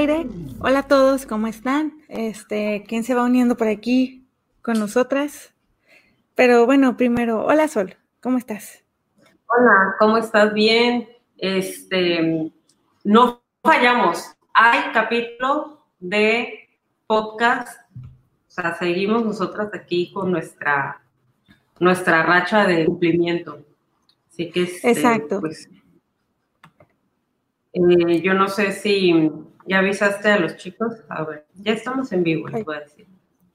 aire. Hola a todos, ¿cómo están? Este, ¿quién se va uniendo por aquí con nosotras? Pero bueno, primero, hola Sol, ¿cómo estás? Hola, ¿cómo estás? Bien. Este, no fallamos. Hay capítulo de podcast. O sea, seguimos nosotras aquí con nuestra, nuestra racha de cumplimiento. Así que este, Exacto. Pues, eh, yo no sé si ya avisaste a los chicos. A ver, ya estamos en vivo, les voy a decir.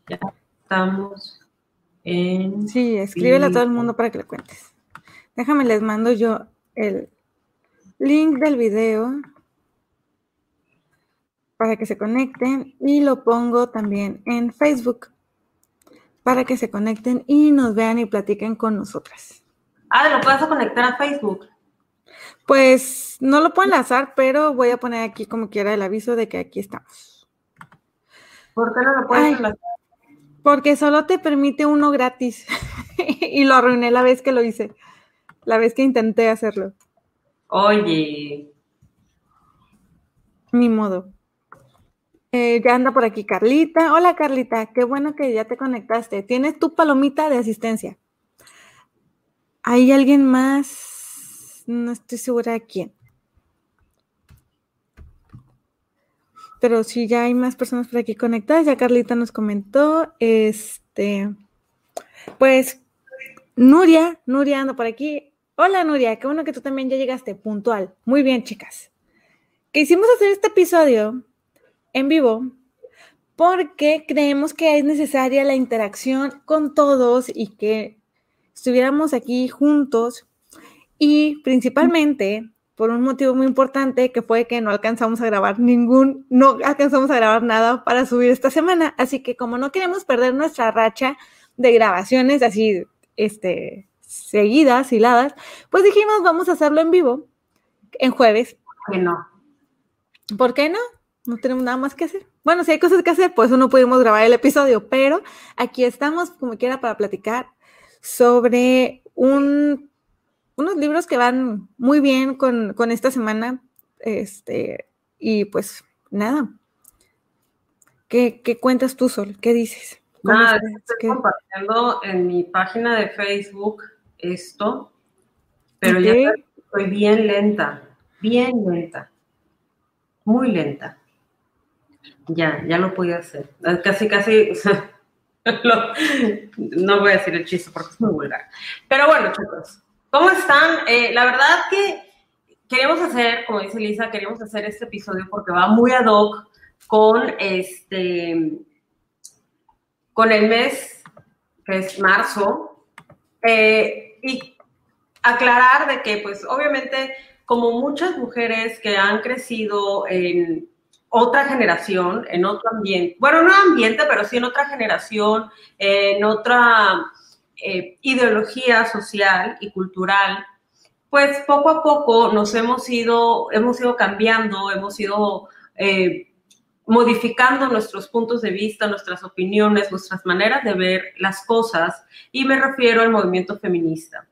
Ya estamos en. Sí, escríbele a todo el mundo para que le cuentes. Déjame, les mando yo el link del video para que se conecten y lo pongo también en Facebook para que se conecten y nos vean y platiquen con nosotras. Ah, ¿lo puedes conectar a Facebook? Pues no lo puedo enlazar, pero voy a poner aquí como quiera el aviso de que aquí estamos. ¿Por qué no lo puedes Ay, enlazar? Porque solo te permite uno gratis y lo arruiné la vez que lo hice, la vez que intenté hacerlo. Oye, Ni modo. Eh, ya anda por aquí Carlita. Hola Carlita, qué bueno que ya te conectaste. Tienes tu palomita de asistencia. ¿Hay alguien más? No estoy segura de quién. Pero sí, ya hay más personas por aquí conectadas. Ya Carlita nos comentó. Este, pues, Nuria, Nuria anda por aquí. Hola Nuria, qué bueno que tú también ya llegaste puntual. Muy bien, chicas. Quisimos hacer este episodio en vivo porque creemos que es necesaria la interacción con todos y que estuviéramos aquí juntos y principalmente por un motivo muy importante que fue que no alcanzamos a grabar ningún, no alcanzamos a grabar nada para subir esta semana, así que como no queremos perder nuestra racha de grabaciones así, este, seguidas, hiladas, pues dijimos vamos a hacerlo en vivo en jueves. que no. ¿Por qué no? No tenemos nada más que hacer. Bueno, si hay cosas que hacer, pues no pudimos grabar el episodio, pero aquí estamos como quiera para platicar sobre un, unos libros que van muy bien con, con esta semana. Este, y pues nada. ¿Qué, qué cuentas tú, Sol? ¿Qué dices? ¿Cómo Nada, estoy ¿Qué- compartiendo en mi página de Facebook esto, pero ya estoy bien lenta, bien lenta, muy lenta. Ya, ya lo pude hacer. Eh, Casi, casi, o sea, lo- no voy a decir el chiste porque es muy vulgar. Pero bueno, chicos, ¿cómo están? Eh, la verdad que queríamos hacer, como dice Lisa, queríamos hacer este episodio porque va muy ad hoc con este con el mes que es marzo eh, y aclarar de que pues obviamente como muchas mujeres que han crecido en otra generación, en otro ambiente, bueno, no ambiente, pero sí en otra generación, en otra eh, ideología social y cultural, pues poco a poco nos hemos ido, hemos ido cambiando, hemos ido eh, modificando nuestros puntos de vista, nuestras opiniones, nuestras maneras de ver las cosas, y me refiero al movimiento feminista.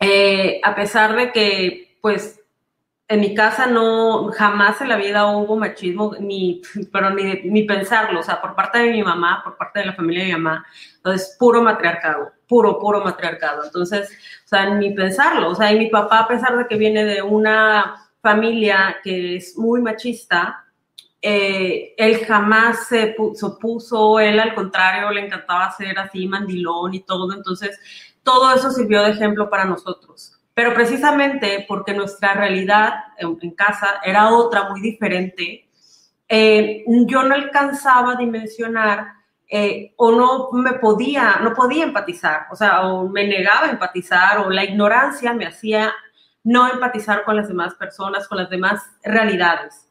Eh, a pesar de que, pues, en mi casa no, jamás en la vida hubo machismo, ni, pero ni, ni pensarlo, o sea, por parte de mi mamá, por parte de la familia de mi mamá, entonces, puro matriarcado, puro, puro matriarcado. Entonces, o sea, ni pensarlo, o sea, y mi papá, a pesar de que viene de una familia que es muy machista, eh, él jamás se, pu- se opuso, él al contrario le encantaba ser así mandilón y todo, entonces todo eso sirvió de ejemplo para nosotros. Pero precisamente porque nuestra realidad en, casa era otra, muy diferente, eh, yo no alcanzaba a dimensionar eh, o no me podía, no podía empatizar, o sea, o me negaba a empatizar o la ignorancia me hacía no empatizar con las demás personas, con las demás realidades.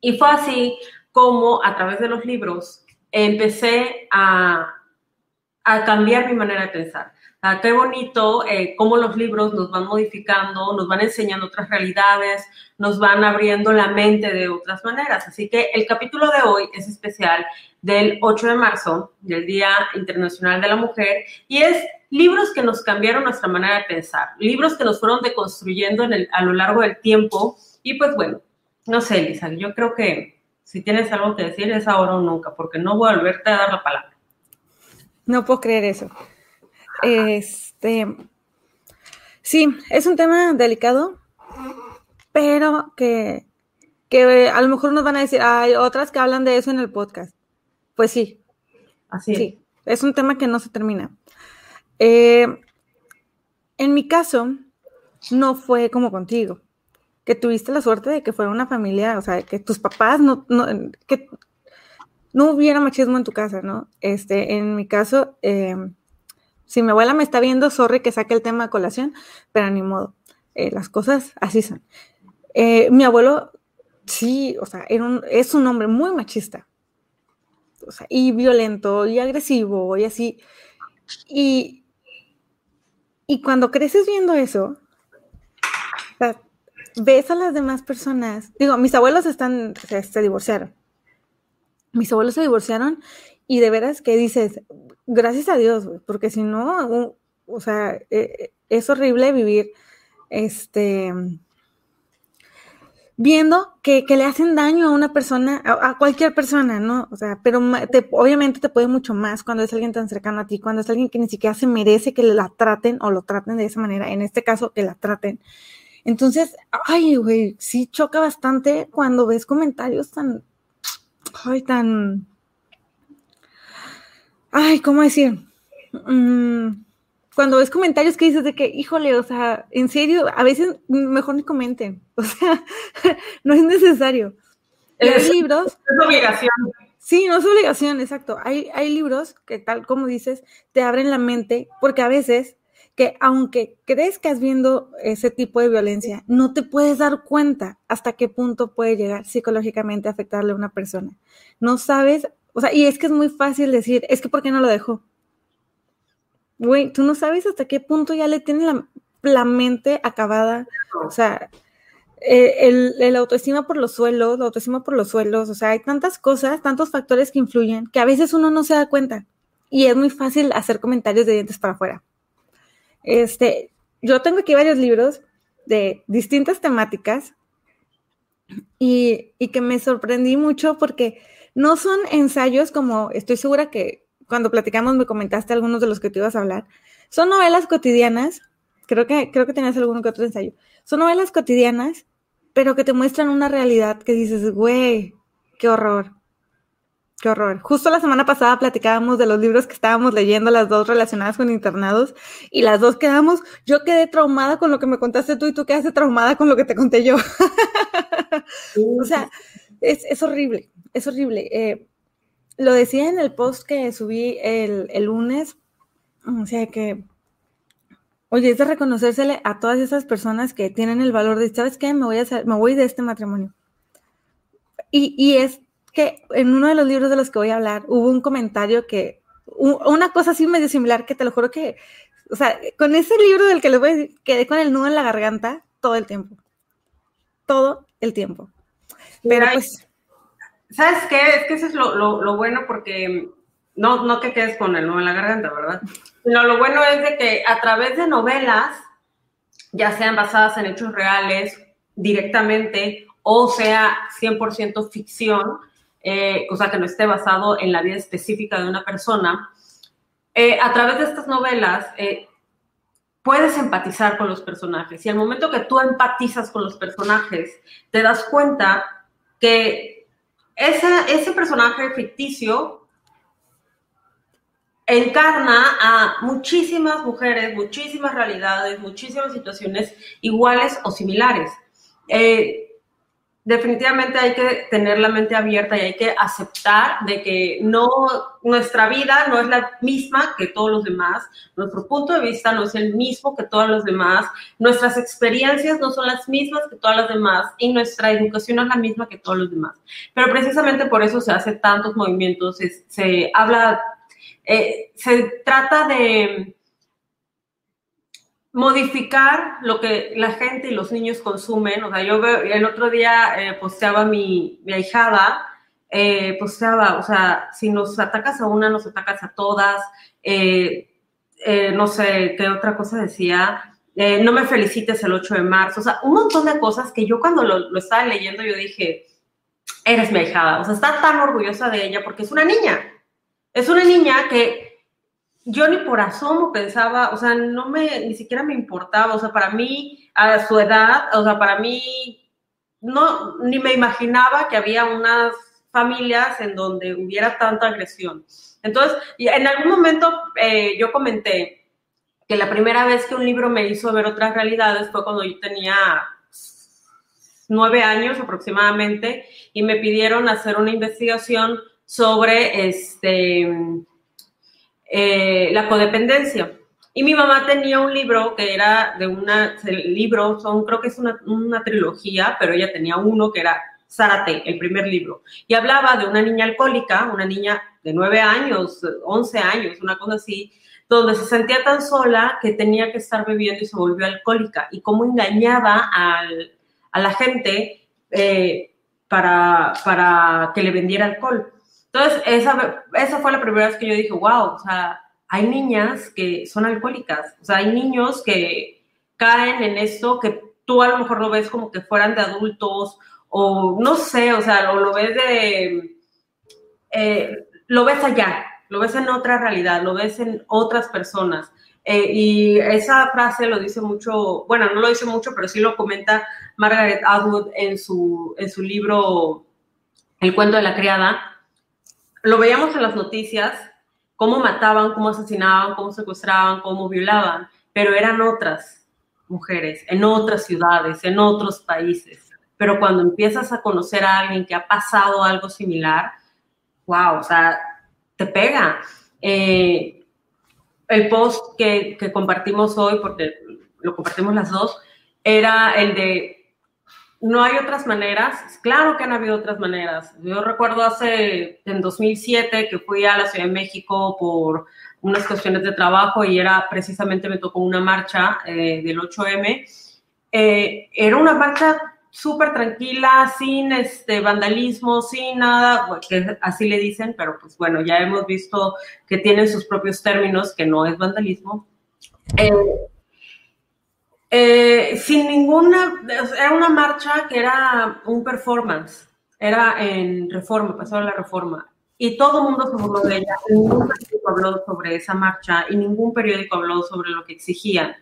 Y fue así como a través de los libros empecé a cambiar mi manera de pensar. Ah, qué bonito eh, cómo los libros nos van modificando, nos van enseñando otras realidades, nos van abriendo la mente de otras maneras. Así que el capítulo de hoy es especial del 8 de marzo, del Día Internacional de la Mujer, y es libros que nos cambiaron nuestra manera de pensar, libros que nos fueron deconstruyendo en a lo largo del tiempo. Y pues bueno, no sé, Lisa, yo creo que si tienes algo que decir es ahora o nunca, porque no voy a volverte a dar la palabra. No puedo creer eso. Este, sí, es un tema delicado, pero que, que a lo mejor nos van a decir, hay otras que hablan de eso en el podcast. Pues sí. Así Sí, es un tema que no se termina. Eh, en mi caso, no fue como contigo, que tuviste la suerte de que fuera una familia, o sea, que tus papás no, no que no hubiera machismo en tu casa, ¿no? Este, en mi caso, eh, si mi abuela me está viendo, sorry que saque el tema de colación, pero ni modo, eh, las cosas así son. Eh, mi abuelo, sí, o sea, es un hombre muy machista, o sea, y violento, y agresivo, y así. Y, y cuando creces viendo eso, ves a las demás personas, digo, mis abuelos están, se divorciaron, mis abuelos se divorciaron y de veras que dices, gracias a Dios, porque si no, o sea, eh, es horrible vivir, este, viendo que, que le hacen daño a una persona, a, cualquier persona, ¿no? O sea, pero obviamente te puede mucho más cuando es alguien tan cercano a ti, cuando es alguien que ni siquiera se merece que la traten o lo traten de esa manera, en este caso, que la traten. Entonces, ay, güey, sí choca bastante cuando ves comentarios tan, ay, tan, ay, ¿cómo decir? Mm, cuando ves comentarios que dices de que, híjole, o sea, en serio, a veces mejor ni comenten, o sea, no es necesario. Hay libros, Es obligación. sí, no es obligación, exacto. Hay, hay libros que tal como dices, te abren la mente, porque a veces que aunque crees que has viendo ese tipo de violencia, no te puedes dar cuenta hasta qué punto puede llegar psicológicamente a afectarle a una persona. No sabes, o sea, y es que es muy fácil decir, es que ¿por qué no lo dejó? Güey, tú no sabes hasta qué punto ya le tiene la, la mente acabada, o sea, eh, el, el autoestima por los suelos, la autoestima por los suelos, o sea, hay tantas cosas, tantos factores que influyen que a veces uno no se da cuenta y es muy fácil hacer comentarios de dientes para afuera. Este, yo tengo aquí varios libros de distintas temáticas y, y que me sorprendí mucho porque no son ensayos como estoy segura que cuando platicamos me comentaste algunos de los que te ibas a hablar. Son novelas cotidianas, creo que, creo que tenías alguno que otro ensayo. Son novelas cotidianas, pero que te muestran una realidad que dices, güey, qué horror, qué horror. Justo la semana pasada platicábamos de los libros que estábamos leyendo, las dos relacionadas con internados, y las dos quedamos, yo quedé traumada con lo que me contaste tú y tú quedaste traumada con lo que te conté yo. o sea, es, es horrible, es horrible. Eh, lo decía en el post que subí el, el lunes, o sea que, oye, es de reconocérsele a todas esas personas que tienen el valor de, ¿sabes qué? Me voy a hacer, me voy de este matrimonio. Y, y es que en uno de los libros de los que voy a hablar hubo un comentario que, una cosa así medio similar que te lo juro que, o sea, con ese libro del que les voy a decir, quedé con el nudo en la garganta todo el tiempo. Todo el tiempo. Pero pues, ¿Sabes qué? Es que eso es lo, lo, lo bueno porque no, no te quedes con el nudo en la garganta, ¿verdad? Sino lo bueno es de que a través de novelas, ya sean basadas en hechos reales directamente o sea 100% ficción, eh, o sea que no esté basado en la vida específica de una persona, eh, a través de estas novelas eh, puedes empatizar con los personajes y al momento que tú empatizas con los personajes, te das cuenta que ese, personaje ficticio encarna a muchísimas mujeres, muchísimas realidades, muchísimas situaciones iguales o similares. Eh, definitivamente hay que tener la mente abierta y hay que aceptar de que no nuestra vida no es la misma que todos los demás, nuestro punto de vista no es el mismo que todos los demás, nuestras experiencias no son las mismas que todas las demás y nuestra educación no es la misma que todos los demás. Pero precisamente por eso se hace tantos movimientos, se, habla, eh, se trata de modificar lo que la gente y los niños consumen. O sea, yo veo, el otro día eh, posteaba mi, mi ahijada, eh, posteaba, o sea, si nos atacas a una, nos atacas a todas. Eh, no sé qué otra cosa decía. no me felicites el 8 de marzo, o sea, un montón de cosas que yo cuando lo, lo estaba leyendo yo dije, eres mi ahijada, o sea, está tan orgullosa de ella porque es una niña, es una niña que yo ni por asomo pensaba, o sea, no me, ni siquiera me importaba, o sea, para mí, a su edad, o sea, para mí, no, ni me imaginaba que había unas familias en donde hubiera tanta agresión. Entonces, en algún momento eh, yo comenté que la primera vez que un libro me hizo ver otras realidades fue cuando yo tenía nueve años aproximadamente y me pidieron hacer una investigación sobre este, eh, la codependencia. Y mi mamá tenía un libro que era de una, el libro, son, creo que es una, trilogía, pero ella tenía uno que era Zárate, el primer libro. Y hablaba de una niña alcohólica, una niña de nueve años, once años, una cosa así, donde se sentía tan sola que tenía que estar bebiendo y se volvió alcohólica. Y cómo engañaba a la gente eh, para que le vendiera alcohol. Entonces, esa, esa fue la primera vez que yo dije, wow, o sea, hay niñas que son alcohólicas, o sea, hay niños que caen en esto que tú a lo mejor lo ves como que fueran de adultos o no sé, o sea, lo, lo ves de, eh, lo ves allá, lo ves en otra realidad, lo ves en otras personas. Eh, y esa frase lo dice mucho, bueno, no lo dice mucho, pero sí lo comenta Margaret Atwood en su, en su libro El cuento de la criada. Lo veíamos en las noticias, cómo mataban, cómo asesinaban, cómo secuestraban, cómo violaban, pero eran otras mujeres, en otras ciudades, en otros países pero cuando empiezas a conocer a alguien que ha pasado algo similar, wow, o sea, te pega. Eh, el post que, que, compartimos hoy, porque lo compartimos las dos, era el de, no hay otras maneras. Claro que han habido otras maneras. Yo recuerdo hace, en 2007, que fui a la Ciudad de México por unas cuestiones de trabajo y era precisamente, me tocó una marcha eh, del 8M. Eh, era una marcha súper tranquila, sin este vandalismo, sin nada, así le dicen, pero pues bueno, ya hemos visto que tienen sus propios términos, que no es vandalismo. Eh, eh, sin ninguna, era una marcha que era un performance, era en reforma, pasó la reforma, y todo el mundo se burló de ella, ningún periódico habló sobre esa marcha y ningún periódico habló sobre lo que exigían.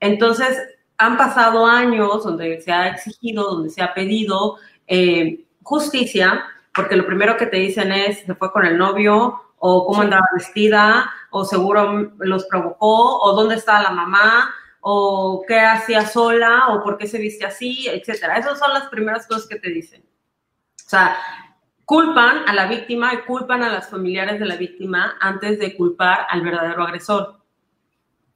Entonces, han pasado años donde se ha exigido, donde se ha pedido eh, justicia, porque lo primero que te dicen es, se fue con el novio, o cómo andaba vestida, o seguro los provocó, o dónde está la mamá, o qué hacía sola, o por qué se viste así, etcétera. Esas son las primeras cosas que te dicen. O sea, culpan a la víctima y culpan a las familiares de la víctima antes de culpar al verdadero agresor.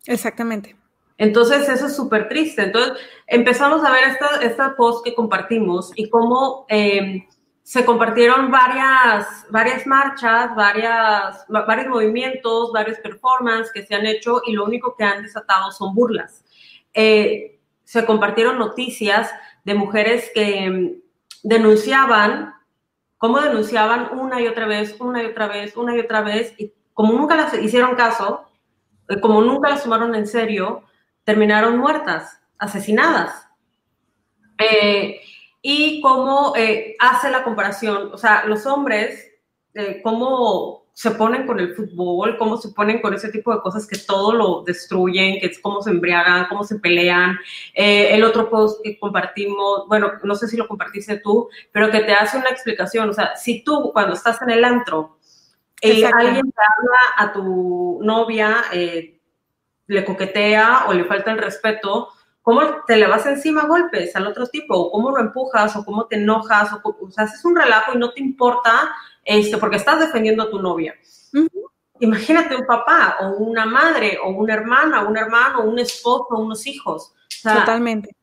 Exactamente. Entonces, eso es súper triste. Entonces, empezamos a ver esta, esta post que compartimos y cómo eh, se compartieron varias, varias marchas, varias, varios movimientos, varios performances que se han hecho y lo único que han desatado son burlas. Eh, se compartieron noticias de mujeres que mm, denunciaban, cómo denunciaban una y otra vez, una y otra vez, una y otra vez, y como nunca las hicieron caso, eh, como nunca las tomaron en serio, terminaron muertas, asesinadas. Eh, y cómo eh, hace la comparación, o sea, los hombres, eh, cómo se ponen con el fútbol, cómo se ponen con ese tipo de cosas que todo lo destruyen, que es cómo se embriagan, cómo se pelean. el otro post que compartimos, bueno, no sé si lo compartiste tú, pero que te hace una explicación, o sea, si tú cuando estás en el antro, alguien te habla a tu novia, le coquetea o le falta el respeto, ¿cómo te le vas encima a golpes al otro tipo? ¿O cómo lo empujas? ¿O cómo te enojas? O, sea, haces un relajo y no te importa este, porque estás defendiendo a tu novia. Imagínate un papá o una madre o una hermana, un hermano, un esposo, unos hijos. Totalmente.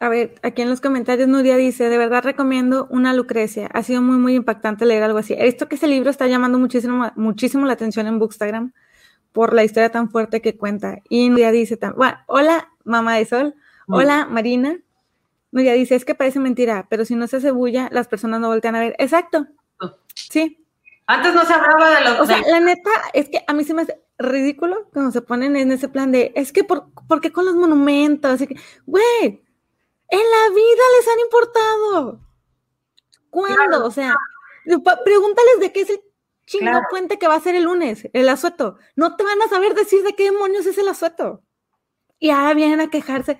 A ver, aquí en los comentarios Nuria dice, de verdad recomiendo una Lucrecia. Ha sido muy, muy impactante leer algo así. Esto que ese libro está llamando muchísimo, muchísimo la atención en Bookstagram por la historia tan fuerte que cuenta. Y Nuria dice, bueno, hola, mamá de sol. Mm. Hola, Marina. Nuria dice, es que parece mentira, pero si no se hace bulla, las personas no voltean a ver. Exacto. Sí. Antes no se hablaba de los... O sea, la neta, es que a mí se me hace ridículo cuando se ponen en ese plan de, es que, ¿por, qué con los monumentos? Así que, güey, en la vida les han importado. ¿Cuándo? O sea, pregúntales de qué es el chingo puente que va a ser el lunes, el asueto. No te van a saber decir de qué demonios es el asueto. Y ahora vienen a quejarse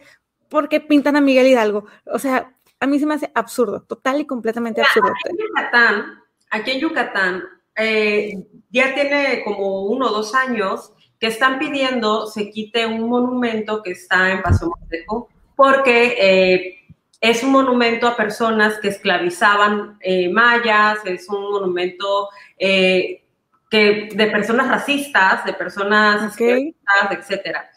porque pintan a Miguel Hidalgo. O sea, a mí se me hace absurdo, total y completamente absurdo. Aquí en Yucatán, aquí en Yucatán, eh, ya tiene como uno o dos años que están pidiendo se quite un monumento que está en Paso Montejo, porque eh, es un monumento a personas que esclavizaban eh, mayas, es un monumento que, de personas racistas, de personas okay. etcétera.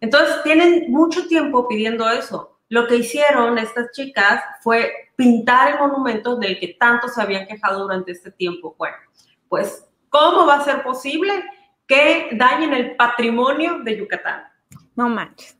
Entonces, tienen mucho tiempo pidiendo eso. Lo que hicieron estas chicas fue pintar el monumento del que tanto se habían quejado durante este tiempo. Bueno, pues, ¿cómo va a ser posible que dañen el patrimonio de Yucatán? No manches.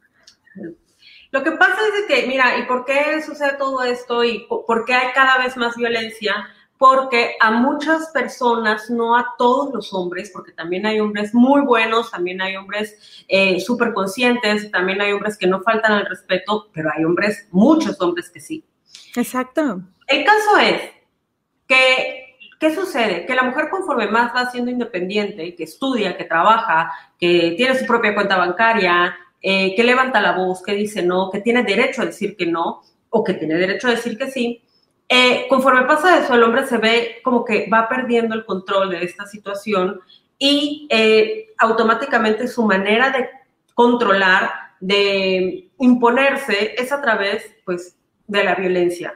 Lo que pasa es que, mira, ¿y por qué sucede todo esto y por qué hay cada vez más violencia? Porque a muchas personas, no a todos los hombres, porque también hay hombres muy buenos, también hay hombres eh, súper conscientes, también hay hombres que no faltan al respeto, pero hay hombres, muchos hombres que sí. Exacto. El caso es que ¿Qué sucede? Que la mujer conforme más va siendo independiente, que estudia, que trabaja, que tiene su propia cuenta bancaria, eh, que levanta la voz, que dice no, que tiene derecho a decir que no o que tiene derecho a decir que sí, eh, conforme pasa eso, el hombre se ve como que va perdiendo el control de esta situación y eh, automáticamente su manera de controlar, de imponerse, es a través pues, de la violencia.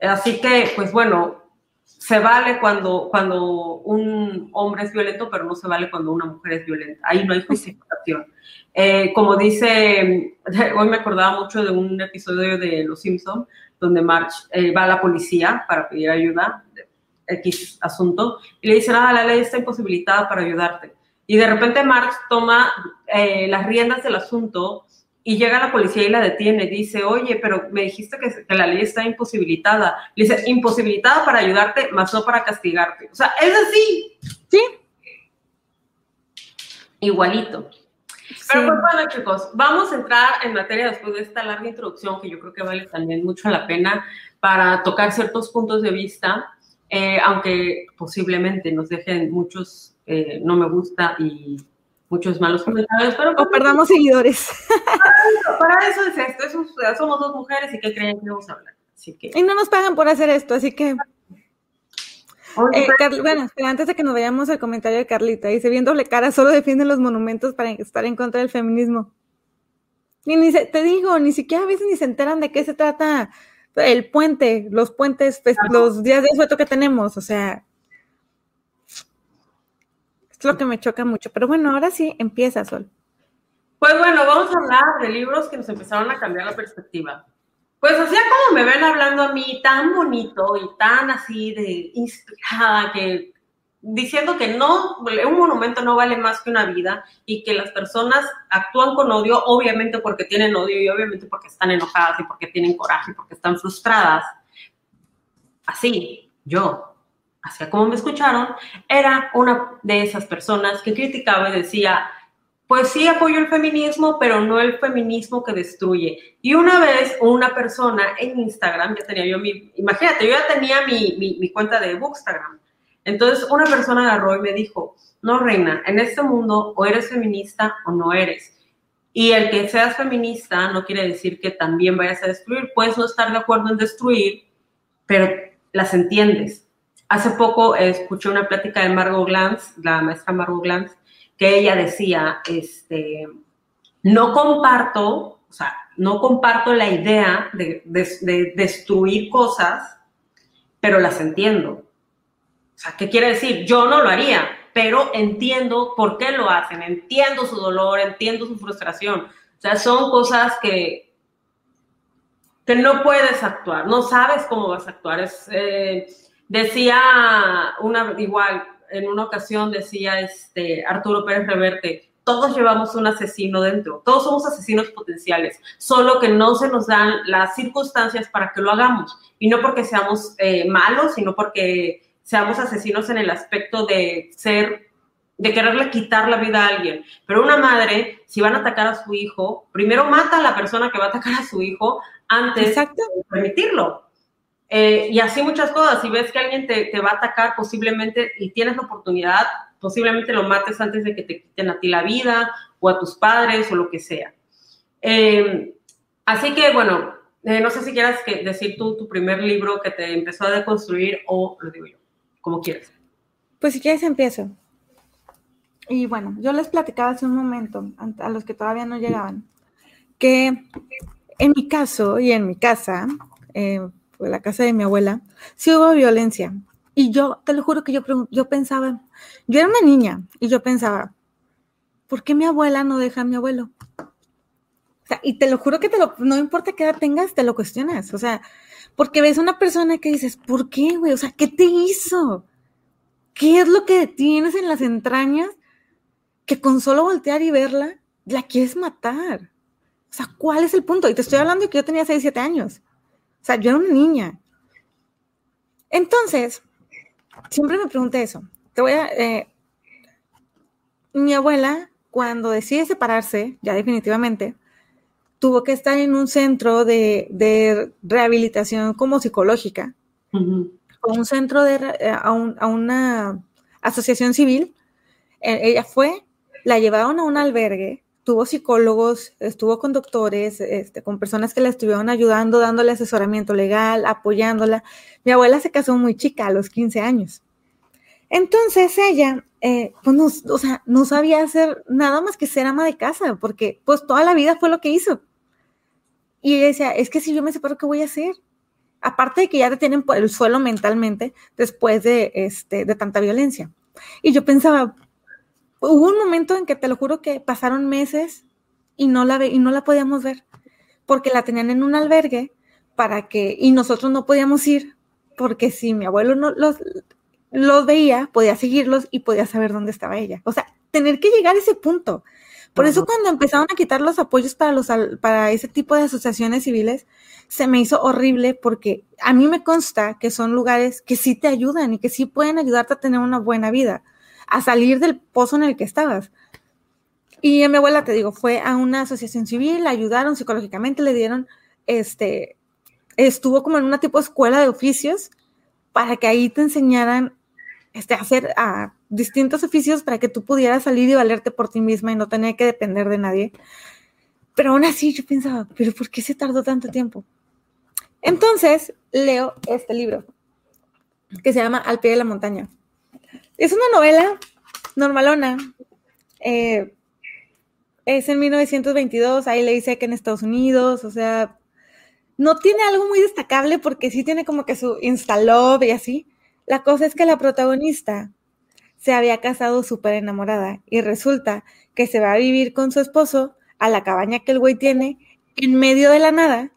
Así que, pues bueno, se vale cuando, cuando un hombre es violento, pero no se vale cuando una mujer es violenta. Ahí no hay justificación. Eh, como dice, hoy me acordaba mucho de un episodio de Los Simpson donde March eh, va a la policía para pedir ayuda, X asunto, y le dice, nada, la ley está imposibilitada para ayudarte. Y de repente March toma eh, las riendas del asunto y llega la policía y la detiene. Dice, oye, pero me dijiste que, la ley está imposibilitada. Le dice, imposibilitada para ayudarte, más no para castigarte. O sea, es así. Sí. Igualito. Pero pues bueno, chicos, vamos a entrar en materia después de esta larga introducción que yo creo que vale también mucho la pena para tocar ciertos puntos de vista, eh, aunque posiblemente nos dejen muchos eh, no me gusta y muchos malos comentarios, pero... O perdamos seguidores. Para eso, es esto, somos dos mujeres y que creen que vamos a hablar. Así que... Y no nos pagan por hacer esto, así que... Eh, bueno, antes de que nos vayamos al comentario de Carlita, dice, bien doble cara, solo defienden los monumentos para estar en contra del feminismo. Y ni te digo, ni siquiera a veces ni se enteran de qué se trata el puente, los puentes, pues, los días de sueto que tenemos, o sea, lo que me choca mucho. Pero bueno, ahora sí, empieza, Sol. Pues bueno, vamos a hablar de libros que nos empezaron a cambiar la perspectiva. Pues así como me ven hablando a mí tan bonito y tan así de inspirada que diciendo que no, un monumento no vale más que una vida y que las personas actúan con odio, obviamente porque tienen odio y obviamente porque están enojadas y porque tienen coraje, y porque están frustradas. Así, yo, hacia como me escucharon, era una de esas personas que criticaba y decía, pues sí apoyo el feminismo, pero no el feminismo que destruye. Y una vez una persona en Instagram, ya tenía yo mi, imagínate, yo ya tenía mi, mi, cuenta de Bookstagram. Entonces una persona agarró y me dijo, no, reina, en este mundo o eres feminista o no eres. Y el que seas feminista no quiere decir que también vayas a destruir. Puedes no estar de acuerdo en destruir, pero las entiendes. Hace poco escuché una plática de Margot Glantz, la maestra Margot Glantz, que ella decía, este, no comparto, o sea, no comparto la idea de, destruir cosas, pero las entiendo. O sea, ¿qué quiere decir? Yo no lo haría, pero entiendo por qué lo hacen, entiendo su dolor, entiendo su frustración. O sea, son cosas que, que no puedes actuar, no sabes cómo vas a actuar. Es, eh, decía una, igual, en una ocasión decía este Arturo Pérez Reverte, todos llevamos un asesino dentro, todos somos asesinos potenciales, solo que no se nos dan las circunstancias para que lo hagamos. Y no porque seamos eh, malos, sino porque seamos asesinos en el aspecto de ser de quererle quitar la vida a alguien. Pero una madre, si van a atacar a su hijo, primero mata a la persona que va a atacar a su hijo antes de permitirlo. Eh, y así muchas cosas. Si ves que alguien te, te, va a atacar posiblemente y tienes la oportunidad, posiblemente lo mates antes de que te quiten a ti la vida o a tus padres o lo que sea. Eh, así que, bueno, eh, no sé si quieras que decir tú tu primer libro que te empezó a deconstruir o lo digo yo, como quieras. Pues si quieres empiezo. Y bueno, yo les platicaba hace un momento, a los que todavía no llegaban, que en mi caso y en mi casa, pues la casa de mi abuela, sí hubo violencia. Y yo, te lo juro que yo, yo pensaba, yo era una niña y yo pensaba, ¿por qué mi abuela no deja a mi abuelo? O sea, y te lo juro que te lo, no importa qué edad tengas, te lo cuestionas. O sea, porque ves a una persona que dices, ¿por qué, güey? O sea, ¿qué te hizo? ¿Qué es lo que tienes en las entrañas que con solo voltear y verla, la quieres matar? O sea, ¿cuál es el punto? Y te estoy hablando de que yo tenía 6, 7 años. O sea, yo era una niña. Entonces, siempre me pregunté eso. Te voy a... Eh, mi abuela, cuando decide separarse, ya definitivamente, tuvo que estar en un centro de, rehabilitación como psicológica, o un centro de, eh, a, una asociación civil. E, ella fue, la llevaron a un albergue, tuvo psicólogos, estuvo con doctores, este, con personas que la estuvieron ayudando, dándole asesoramiento legal, apoyándola. Mi abuela se casó muy chica, a los 15 años. Entonces ella, eh, pues no, o sea, no sabía hacer nada más que ser ama de casa, porque pues toda la vida fue lo que hizo. Y ella decía, es que si yo me separo, ¿qué voy a hacer? Aparte de que ya te tienen por el suelo mentalmente después de, este, de tanta violencia. Y yo pensaba, hubo un momento en que te lo juro que pasaron meses y no la, y no la podíamos ver, porque la tenían en un albergue para que, y nosotros no podíamos ir, porque si mi abuelo no los, los veía, podía seguirlos y podía saber dónde estaba ella. O sea, tener que llegar a ese punto. Por eso cuando empezaron a quitar los apoyos para, los, para ese tipo de asociaciones civiles, se me hizo horrible porque a mí me consta que son lugares que sí te ayudan y que sí pueden ayudarte a tener una buena vida, a salir del pozo en el que estabas. Y a mi abuela, te digo, fue a una asociación civil, la ayudaron psicológicamente, le dieron, este, estuvo como en una tipo de escuela de oficios para que ahí te enseñaran este, hacer a distintos oficios para que tú pudieras salir y valerte por ti misma y no tener que depender de nadie. Pero aún así yo pensaba, pero ¿por qué se tardó tanto tiempo? Entonces leo este libro que se llama Al pie de la montaña. Es una novela normalona. Eh, es en 1922, ahí le dice que en Estados Unidos, o sea, no tiene algo muy destacable porque sí tiene como que su instaló y así, la cosa es que la protagonista se había casado súper enamorada y resulta que se va a vivir con su esposo a la cabaña que el güey tiene en medio de la nada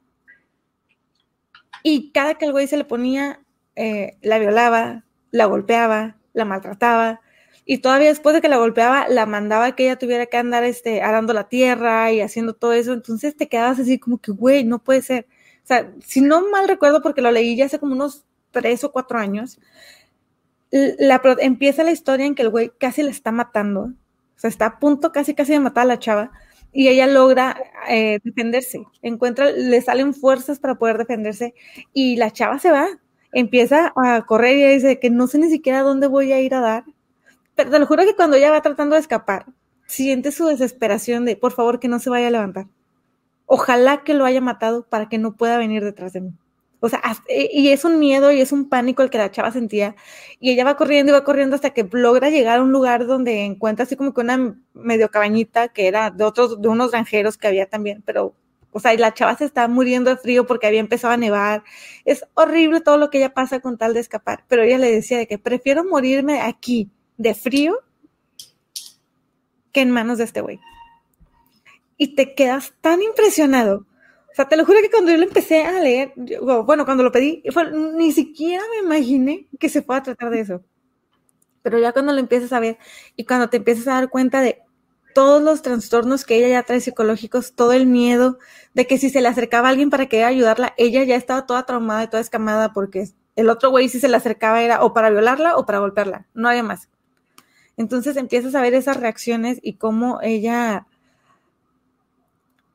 y cada que el güey se le ponía, eh, la violaba, la golpeaba, la maltrataba y todavía después de que la golpeaba, la mandaba que ella tuviera que andar este, arando la tierra y haciendo todo eso. Entonces te quedabas así como que, güey, no puede ser. O sea, si no mal recuerdo, porque lo leí ya hace como unos tres o cuatro años, la, empieza la historia en que el güey casi le está matando, o sea, está a punto casi casi de matar a la chava, y ella logra eh, defenderse, encuentra, le salen fuerzas para poder defenderse, y la chava se va, empieza a correr y dice que no sé ni siquiera dónde voy a ir a dar, pero te lo juro que cuando ella va tratando de escapar, siente su desesperación de, por favor, que no se vaya a levantar. Ojalá que lo haya matado para que no pueda venir detrás de mí. O sea, eh, y es un miedo y es un pánico el que la chava sentía. Y ella va corriendo y va corriendo hasta que logra llegar a un lugar donde encuentra así como que una medio cabañita que era de otros, de unos granjeros que había también, pero, o sea, y la chava se está muriendo de frío porque había empezado a nevar. Es horrible todo lo que ella pasa con tal de escapar. Pero ella le decía de que prefiero morirme aquí de frío que en manos de este güey. Y te quedas tan impresionado o sea, te lo juro que cuando yo lo empecé a leer, bueno, cuando lo pedí, ni siquiera me imaginé que se fuera a tratar de eso. Pero ya cuando lo empiezas a ver y cuando te empiezas a dar cuenta de todos los trastornos que ella ya trae psicológicos, todo el miedo de que si se le acercaba a alguien para que ayudarla, ella ya estaba toda traumada y toda escamada porque el otro güey si se le acercaba era o para violarla o para golpearla, no había más. Entonces empiezas a ver esas reacciones y cómo ella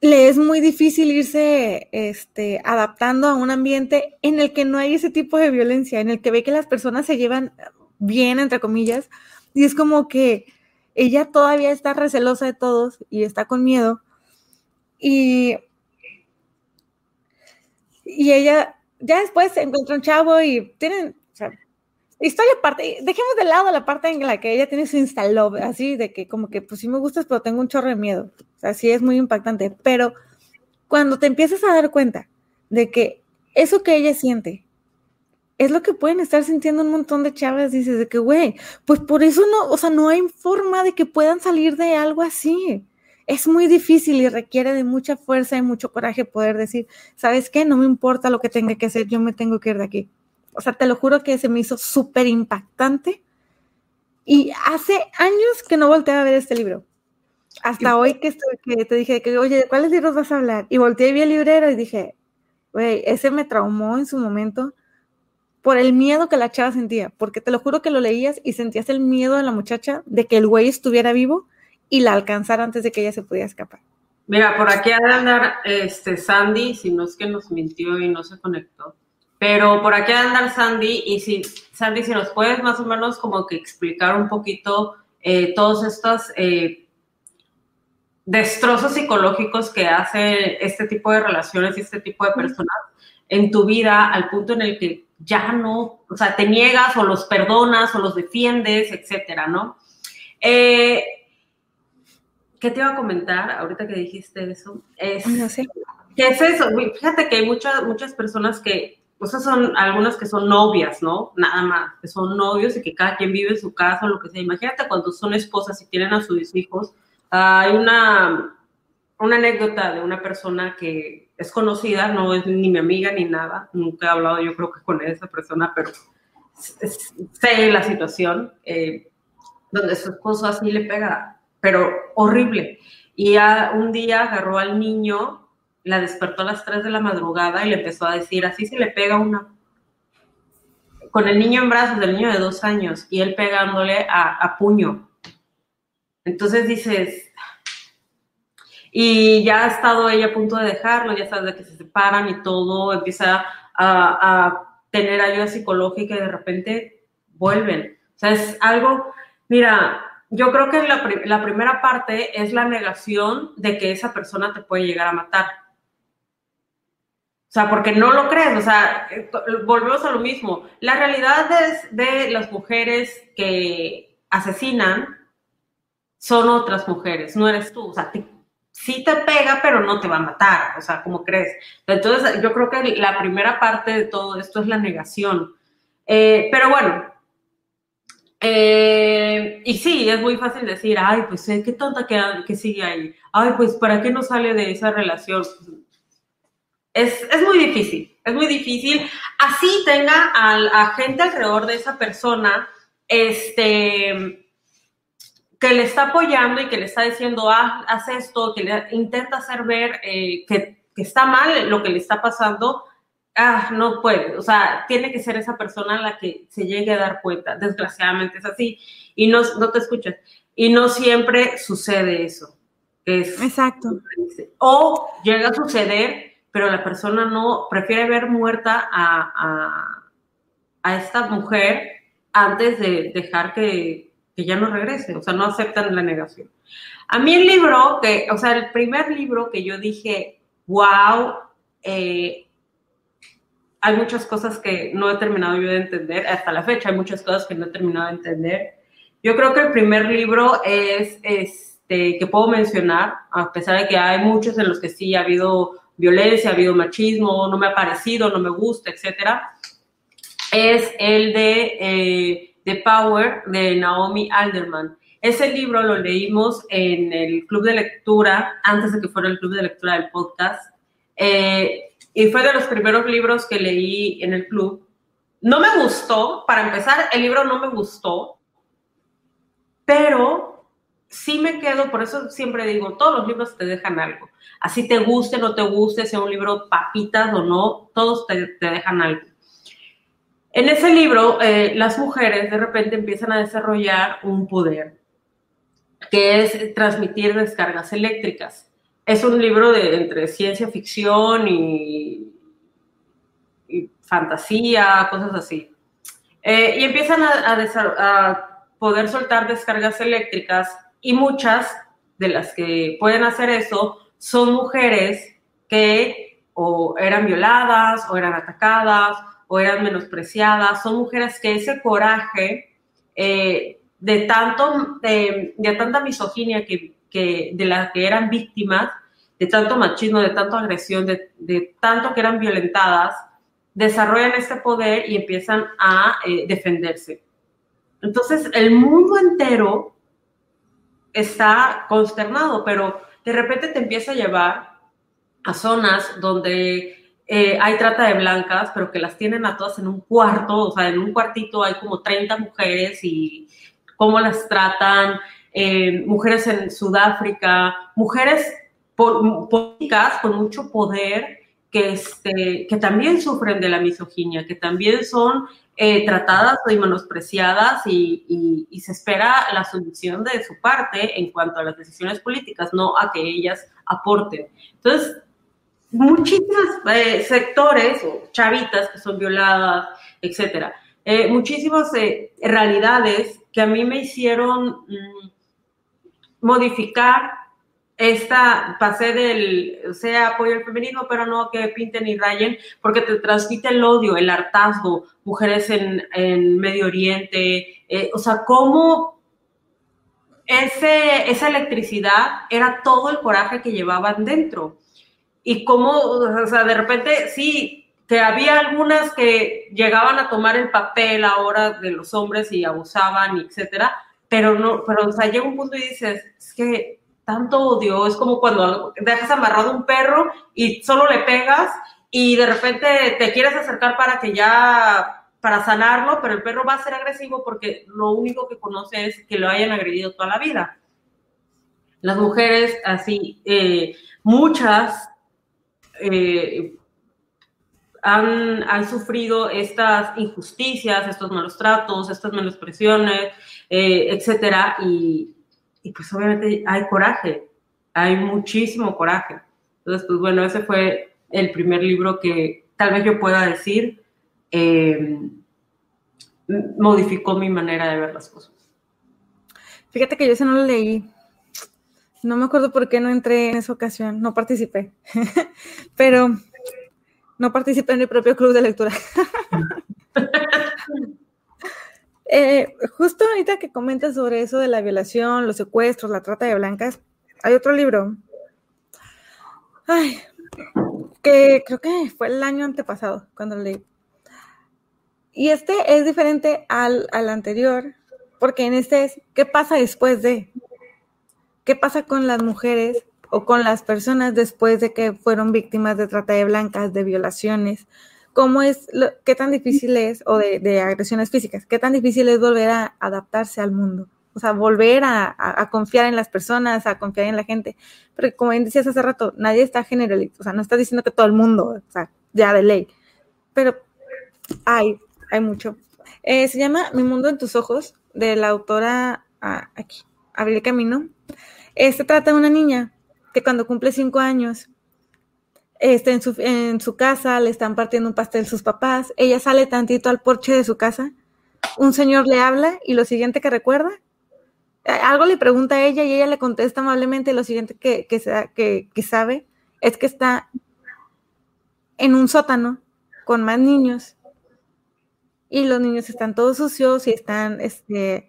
le es muy difícil irse este, adaptando a un ambiente en el que no hay ese tipo de violencia, en el que ve que las personas se llevan bien, entre comillas, y es como que ella todavía está recelosa de todos y está con miedo. Y, y ella ya después se encuentra un chavo y tienen, historia aparte, dejemos de lado la parte en la que ella tiene su insta love, así de que como que pues sí me gustas, pero tengo un chorro de miedo. O sea, sí es muy impactante, pero cuando te empiezas a dar cuenta de que eso que ella siente es lo que pueden estar sintiendo un montón de chavas, dices de que, güey, pues por eso no, o sea, no hay forma de que puedan salir de algo así. Es muy difícil y requiere de mucha fuerza y mucho coraje poder decir, ¿sabes qué? No me importa lo que tenga que hacer, yo me tengo que ir de aquí. O sea, te lo juro que se me hizo súper impactante. Y hace años que no volteé a ver este libro. Hasta hoy que, que te dije que, oye, ¿de cuáles libros vas a hablar? Y volteé y vi el librero y dije, güey, ese me traumó en su momento por el miedo que la chava sentía, porque te lo juro que lo leías y sentías el miedo de la muchacha de que el güey estuviera vivo y la alcanzara antes de que ella se pudiera escapar. Mira, por aquí ha de andar este, Sandy, si no es que nos mintió y no se conectó. Pero por aquí andar Sandy, y si, Sandy, si nos puedes más o menos como que explicar un poquito eh, todos estos eh, destrozos psicológicos que hace este tipo de relaciones y este tipo de personas en tu vida al punto en el que ya no, o sea, te niegas o los perdonas o los defiendes, etcétera, ¿no? Eh, ¿Qué te iba a comentar ahorita que dijiste eso? Es, no sé. ¿Qué es eso? Fíjate que hay muchas, muchas personas que o sea, son algunas que son novias, ¿no? Nada más, que son novios y que cada quien vive en su casa o lo que sea. Imagínate cuando son esposas y tienen a sus hijos. hay una, una anécdota de una persona que es conocida, no es ni mi amiga ni nada, nunca he hablado yo creo que con esa persona, pero sé la situación, eh, donde su esposo así le pega, pero horrible. Y un día agarró al niño la despertó a las 3 de la madrugada y le empezó a decir, así se le pega una... Con el niño en brazos, el niño de dos años, y él pegándole a, puño. Entonces dices, y ya ha estado ella a punto de dejarlo, ya sabes de que se separan y todo, empieza a, tener ayuda psicológica y de repente vuelven. O sea, es algo, mira, yo creo que la, la primera parte es la negación de que esa persona te puede llegar a matar. O sea, porque no lo crees, o sea, volvemos a lo mismo. La realidad es de las mujeres que asesinan son otras mujeres, no eres tú. O sea, sí te pega, pero no te va a matar, o sea, ¿cómo crees? Entonces, yo creo que la primera parte de todo esto es la negación. Eh, pero bueno, eh, y sí, es muy fácil decir, ay, pues qué tonta que, que sigue ahí. Ay, pues ¿para qué no sale de esa relación? Es, muy difícil, es muy difícil. Así tenga a, gente alrededor de esa persona, este, que le está apoyando y que le está diciendo, ah, haz esto, que le intenta hacer ver eh, que, está mal lo que le está pasando, ah, no puede. O sea, tiene que ser esa persona la que se llegue a dar cuenta. Desgraciadamente es así. Y no, no te escuchas. Y no siempre sucede eso. Es, Exacto. O llega a suceder pero la persona no prefiere ver muerta a, esta mujer antes de dejar que, ya no regrese, o sea, no aceptan la negación. A mí el libro, que, o sea, el primer libro que yo dije, wow, eh, hay muchas cosas que no he terminado yo de entender, hasta la fecha hay muchas cosas que no he terminado de entender. Yo creo que el primer libro es, este, que puedo mencionar, a pesar de que hay muchos en los que sí ha habido violencia, ha habido machismo, no me ha parecido, no me gusta, etcétera, es el de eh, The Power de Naomi Alderman. Ese libro lo leímos en el club de lectura, antes de que fuera el club de lectura del podcast, eh, y fue de los primeros libros que leí en el club. No me gustó, para empezar, el libro no me gustó, pero sí me quedo, por eso siempre digo, todos los libros te dejan algo. Así te guste, no te guste, sea un libro papitas o no, todos te, dejan algo. En ese libro, eh, las mujeres de repente empiezan a desarrollar un poder, que es transmitir descargas eléctricas. Es un libro de entre ciencia ficción y, fantasía, cosas así. Eh, y empiezan a, a poder soltar descargas eléctricas y muchas de las que pueden hacer eso son mujeres que o eran violadas o eran atacadas o eran menospreciadas, son mujeres que ese coraje eh, de, tanto, de, tanta misoginia que, de la que eran víctimas, de tanto machismo, de tanta agresión, de, tanto que eran violentadas, desarrollan este poder y empiezan a eh, defenderse. Entonces, el mundo entero está consternado, pero de repente te empieza a llevar a zonas donde eh, hay trata de blancas, pero que las tienen a todas en un cuarto, o sea, en un cuartito hay como 30 mujeres y cómo las tratan, eh, mujeres en Sudáfrica, mujeres políticas con mucho poder que, este, que también sufren de la misoginia, que también son eh, tratadas y menospreciadas y, y, se espera la solución de su parte en cuanto a las decisiones políticas, no a que ellas aporten. Entonces, muchísimos eh, sectores o chavitas que son violadas, etcétera. Eh, muchísimas eh, realidades que a mí me hicieron mm, modificar esta, pasé del, o sea, apoyo al feminismo, pero no que pinten y rayen, porque te transmite el odio, el hartazgo, mujeres en, en Medio Oriente, o sea, cómo ese, esa electricidad era todo el coraje que llevaban dentro y cómo, o sea, de repente sí, que había algunas que llegaban a tomar el papel ahora de los hombres y abusaban, etcétera, pero no, pero o sea, llega un punto y dices, es que tanto odio, es como cuando dejas amarrado un perro y solo le pegas y de repente te quieres acercar para que ya, para sanarlo, pero el perro va a ser agresivo porque lo único que conoce es que lo hayan agredido toda la vida. Las mujeres, así, eh, muchas eh, han, sufrido estas injusticias, estos malos tratos, estas menospresiones, eh, etcétera, y, pues obviamente hay coraje, hay muchísimo coraje. Entonces, pues bueno, ese fue el primer libro que tal vez yo pueda decir eh, modificó mi manera de ver las cosas. Fíjate que yo ese no lo leí, no me acuerdo por qué no entré en esa ocasión, no participé, pero no participé en mi propio club de lectura. Eh, justo ahorita que comentas sobre eso de la violación, los secuestros, la trata de blancas, hay otro libro, ay, que creo que fue el año antepasado cuando lo leí. Y este es diferente al, al anterior, porque en este es, ¿qué pasa después de? ¿Qué pasa con las mujeres o con las personas después de que fueron víctimas de trata de blancas, de violaciones? ¿Cómo es, qué tan difícil es, o de, agresiones físicas, qué tan difícil es volver a adaptarse al mundo? O sea, volver a, confiar en las personas, a confiar en la gente. Porque como decías hace rato, nadie está generalizando, o sea, no está diciendo que todo el mundo, o sea, ya de ley. Pero hay, hay mucho. Eh, se llama Mi mundo en tus ojos, de la autora ah, aquí, Abril Camino. Este trata de una niña que cuando cumple cinco años, está en su, en su casa, le están partiendo un pastel sus papás, ella sale tantito al porche de su casa, un señor le habla y lo siguiente que recuerda, algo le pregunta a ella y ella le contesta amablemente lo siguiente que, que, que sabe es que está en un sótano con más niños y los niños están todos sucios y están este,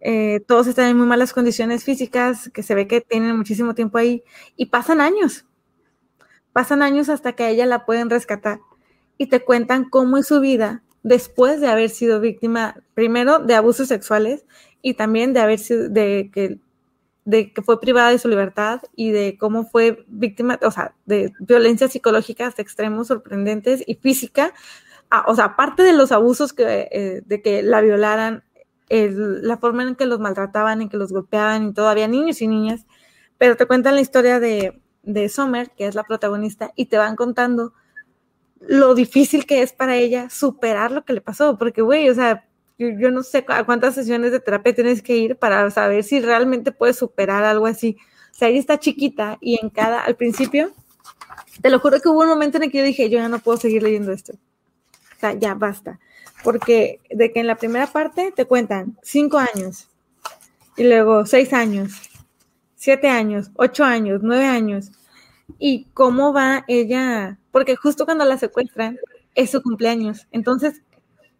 eh, todos están en muy malas condiciones físicas, que se ve que tienen muchísimo tiempo ahí, y pasan años, pasan años hasta que a ella la pueden rescatar y te cuentan cómo es su vida después de haber sido víctima, primero de abusos sexuales y también de haber sido, de que, de que fue privada de su libertad y de cómo fue víctima, o sea, de violencias psicológicas extremos, sorprendentes y física, o sea, aparte de los abusos que, eh, de que la violaran la forma en que los maltrataban, en que los golpeaban, y todavía niños y niñas, pero te cuentan la historia de, de Summer, que es la protagonista, y te van contando lo difícil que es para ella superar lo que le pasó, porque, güey, o sea, yo, no sé a cuántas sesiones de terapia tienes que ir para saber si realmente puedes superar algo así. O sea, ella está chiquita y en cada, al principio, te lo juro que hubo un momento en el que yo dije, yo ya no puedo seguir leyendo esto. O sea, ya basta. Porque de que en la primera parte te cuentan cinco años, y luego seis años, siete años, ocho años, nueve años, y cómo va ella, porque justo cuando la secuestran es su cumpleaños. Entonces,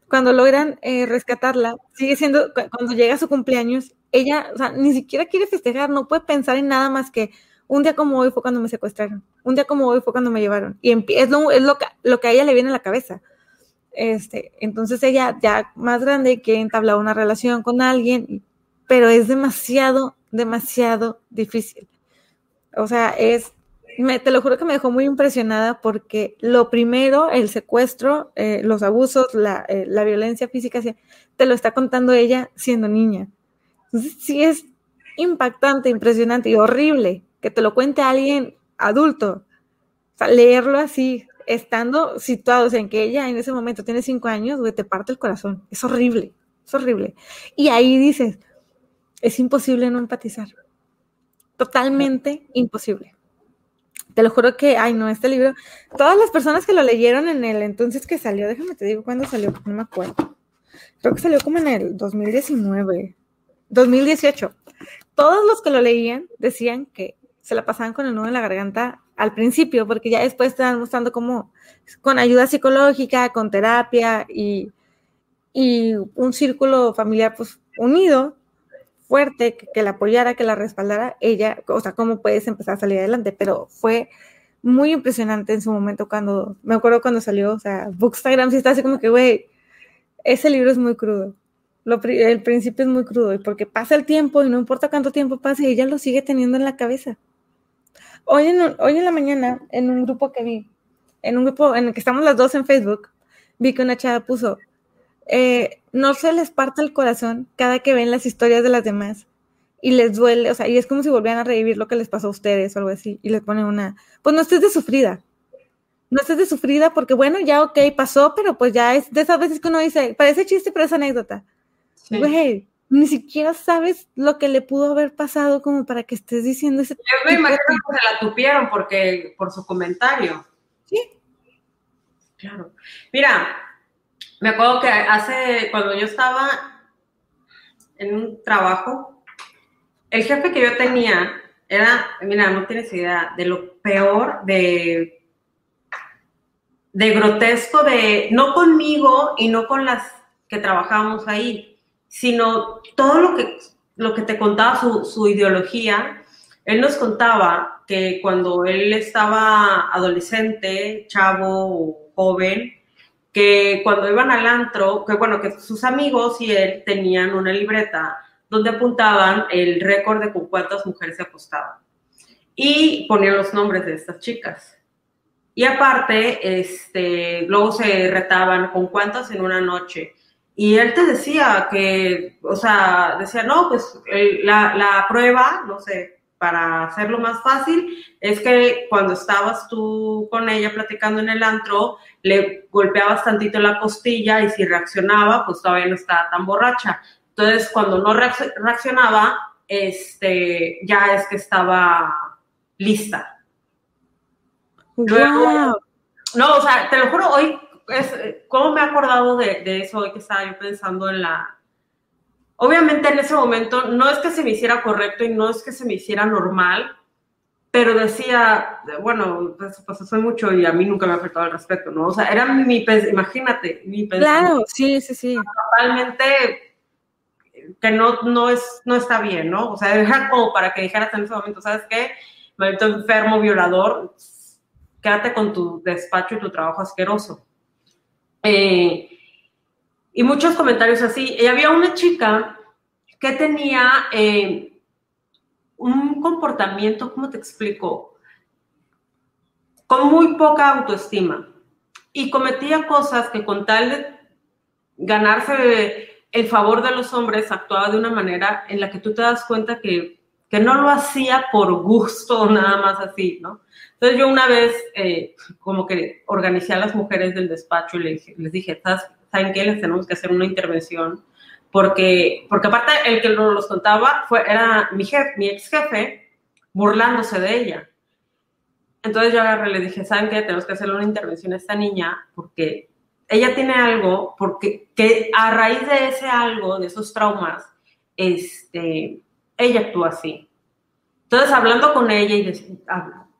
cuando logran eh, rescatarla, sigue siendo, cuando llega su cumpleaños, ella, ni siquiera quiere festejar, no puede pensar en nada más que un día como hoy fue cuando me secuestraron, un día como hoy fue cuando me llevaron. Y es, lo, es lo que a ella le viene a la cabeza. Este, entonces ella ya más grande que entablar una relación con alguien, pero es demasiado, demasiado difícil. O sea, es te lo juro que me dejó muy impresionada porque lo primero, el secuestro, eh, los abusos, la, eh, la, violencia física, te lo está contando ella siendo niña. Entonces, sí es impactante, impresionante y horrible que te lo cuente alguien adulto. O sea, leerlo así, estando situados en que ella en ese momento tiene cinco años, güey, te parte el corazón. Es horrible, es horrible. Y ahí dices, es imposible no empatizar. Totalmente imposible. Te lo juro que, ay, no, este libro, todas las personas que lo leyeron en el entonces que salió, déjame te digo cuándo salió, no me acuerdo. Creo que salió como en el 2019, 2018. Todos los que lo leían decían que se la pasaban con el nudo en la garganta al principio, porque ya después te mostrando como con ayuda psicológica, con terapia y, y un círculo familiar pues unido, fuerte, que, la apoyara, que la respaldara, ella, o sea, cómo puedes empezar a salir adelante, pero fue muy impresionante en su momento cuando, me acuerdo cuando salió, o sea, Bookstagram sí está así como que, güey, ese libro es muy crudo. El principio es muy crudo, porque pasa el tiempo y no importa cuánto tiempo pase, ella lo sigue teniendo en la cabeza. Hoy en, hoy en la mañana, en un grupo que vi, en un grupo en el que estamos las dos en Facebook, vi que una chava puso, eh, no se les parte el corazón cada que ven las historias de las demás y les duele, o sea, y es como si volvieran a revivir lo que les pasó a ustedes o algo así, y les ponen una, pues no estés de sufrida, no estés de sufrida porque bueno, ya ok, pasó, pero pues ya es de esas veces que uno dice, parece chiste, pero es anécdota. Güey, ni siquiera sabes lo que le pudo haber pasado como para que estés diciendo ese Yo me imagino que se la tupieron porque, por su comentario. Sí. Claro. Mira, me acuerdo que hace, cuando yo estaba en un trabajo, el jefe que yo tenía era, mira, no tienes idea, de lo peor, de, de grotesco, de, no conmigo y no con las que trabajábamos ahí, sino todo lo que, lo que te contaba su, su ideología. Él nos contaba que cuando él estaba adolescente, chavo o joven, que cuando iban al antro, que bueno, que sus amigos y él tenían una libreta donde apuntaban el récord de con cuántas mujeres se acostaban y ponían los nombres de estas chicas. Y aparte, este, luego se retaban con cuántas en una noche. Y él te decía que, o sea, decía, no, pues la, la prueba, no sé, para hacerlo más fácil, es que cuando estabas tú con ella platicando en el antro, le golpeabas tantito la costilla y si reaccionaba, pues todavía no estaba tan borracha. Entonces, cuando no reaccionaba, este, ya es que estaba lista. no, o sea, te lo juro, hoy, es, ¿cómo me he acordado de, de eso hoy que estaba yo pensando en la, Obviamente en ese momento no es que se me hiciera correcto y no es que se me hiciera normal, pero decía, bueno, pues, pues soy mucho y a mí nunca me ha afectado al respecto, ¿no? O sea, era mi, imagínate, mi pensamiento. Claro, sí, sí, sí. Totalmente que no, no, es, no está bien, ¿no? O sea, dejar como para que dijeras en ese momento, ¿sabes qué? Me enfermo, violador, quédate con tu despacho y tu trabajo asqueroso. Eh, y muchos comentarios así. Y había una chica que tenía eh, un comportamiento, ¿cómo te explico? Con muy poca autoestima. Y cometía cosas que con tal de ganarse el favor de los hombres, actuaba de una manera en la que tú te das cuenta que que no lo hacía por gusto nada más así, ¿no? Entonces yo una vez eh, como que organicé a las mujeres del despacho y les, dije, ¿saben qué? Les tenemos que hacer una intervención porque, porque aparte el que nos los contaba fue, era mi, jefe, mi ex jefe burlándose de ella. Entonces yo agarré y le dije, ¿saben qué? Tenemos que hacerle una intervención a esta niña porque ella tiene algo, porque que a raíz de ese algo, de esos traumas, este, ella actúa así. Entonces, hablando con ella y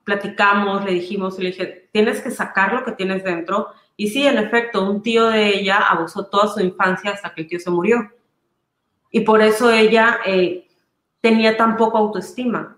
platicamos, le dijimos, le dije, tienes que sacar lo que tienes dentro. Y sí, en efecto, un tío de ella abusó toda su infancia hasta que el tío se murió. Y por eso ella eh, tenía tan poca autoestima.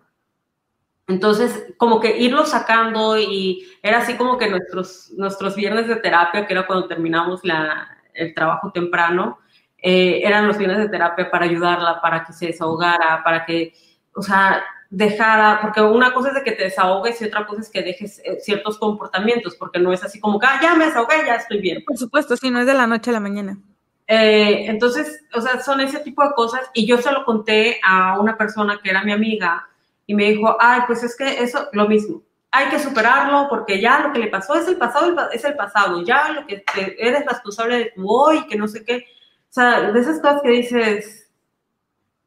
Entonces, como que irlo sacando y era así como que nuestros, nuestros viernes de terapia, que era cuando terminamos la, el trabajo temprano, eh, eran los viernes de terapia para ayudarla, para que se desahogara, para que, o sea, dejara, porque una cosa es de que te desahogues y otra cosa es que dejes eh, ciertos comportamientos, porque no es así como que, ah, ya me desahogué, ya estoy bien. Por supuesto, si no es de la noche a la mañana. Eh, entonces, o sea, son ese tipo de cosas y yo se lo conté a una persona que era mi amiga y me dijo, ay, pues es que eso, lo mismo, hay que superarlo porque ya lo que le pasó es el pasado, es el pasado, ya lo que eres responsable de tu hoy, que no sé qué. O sea, de esas cosas que dices,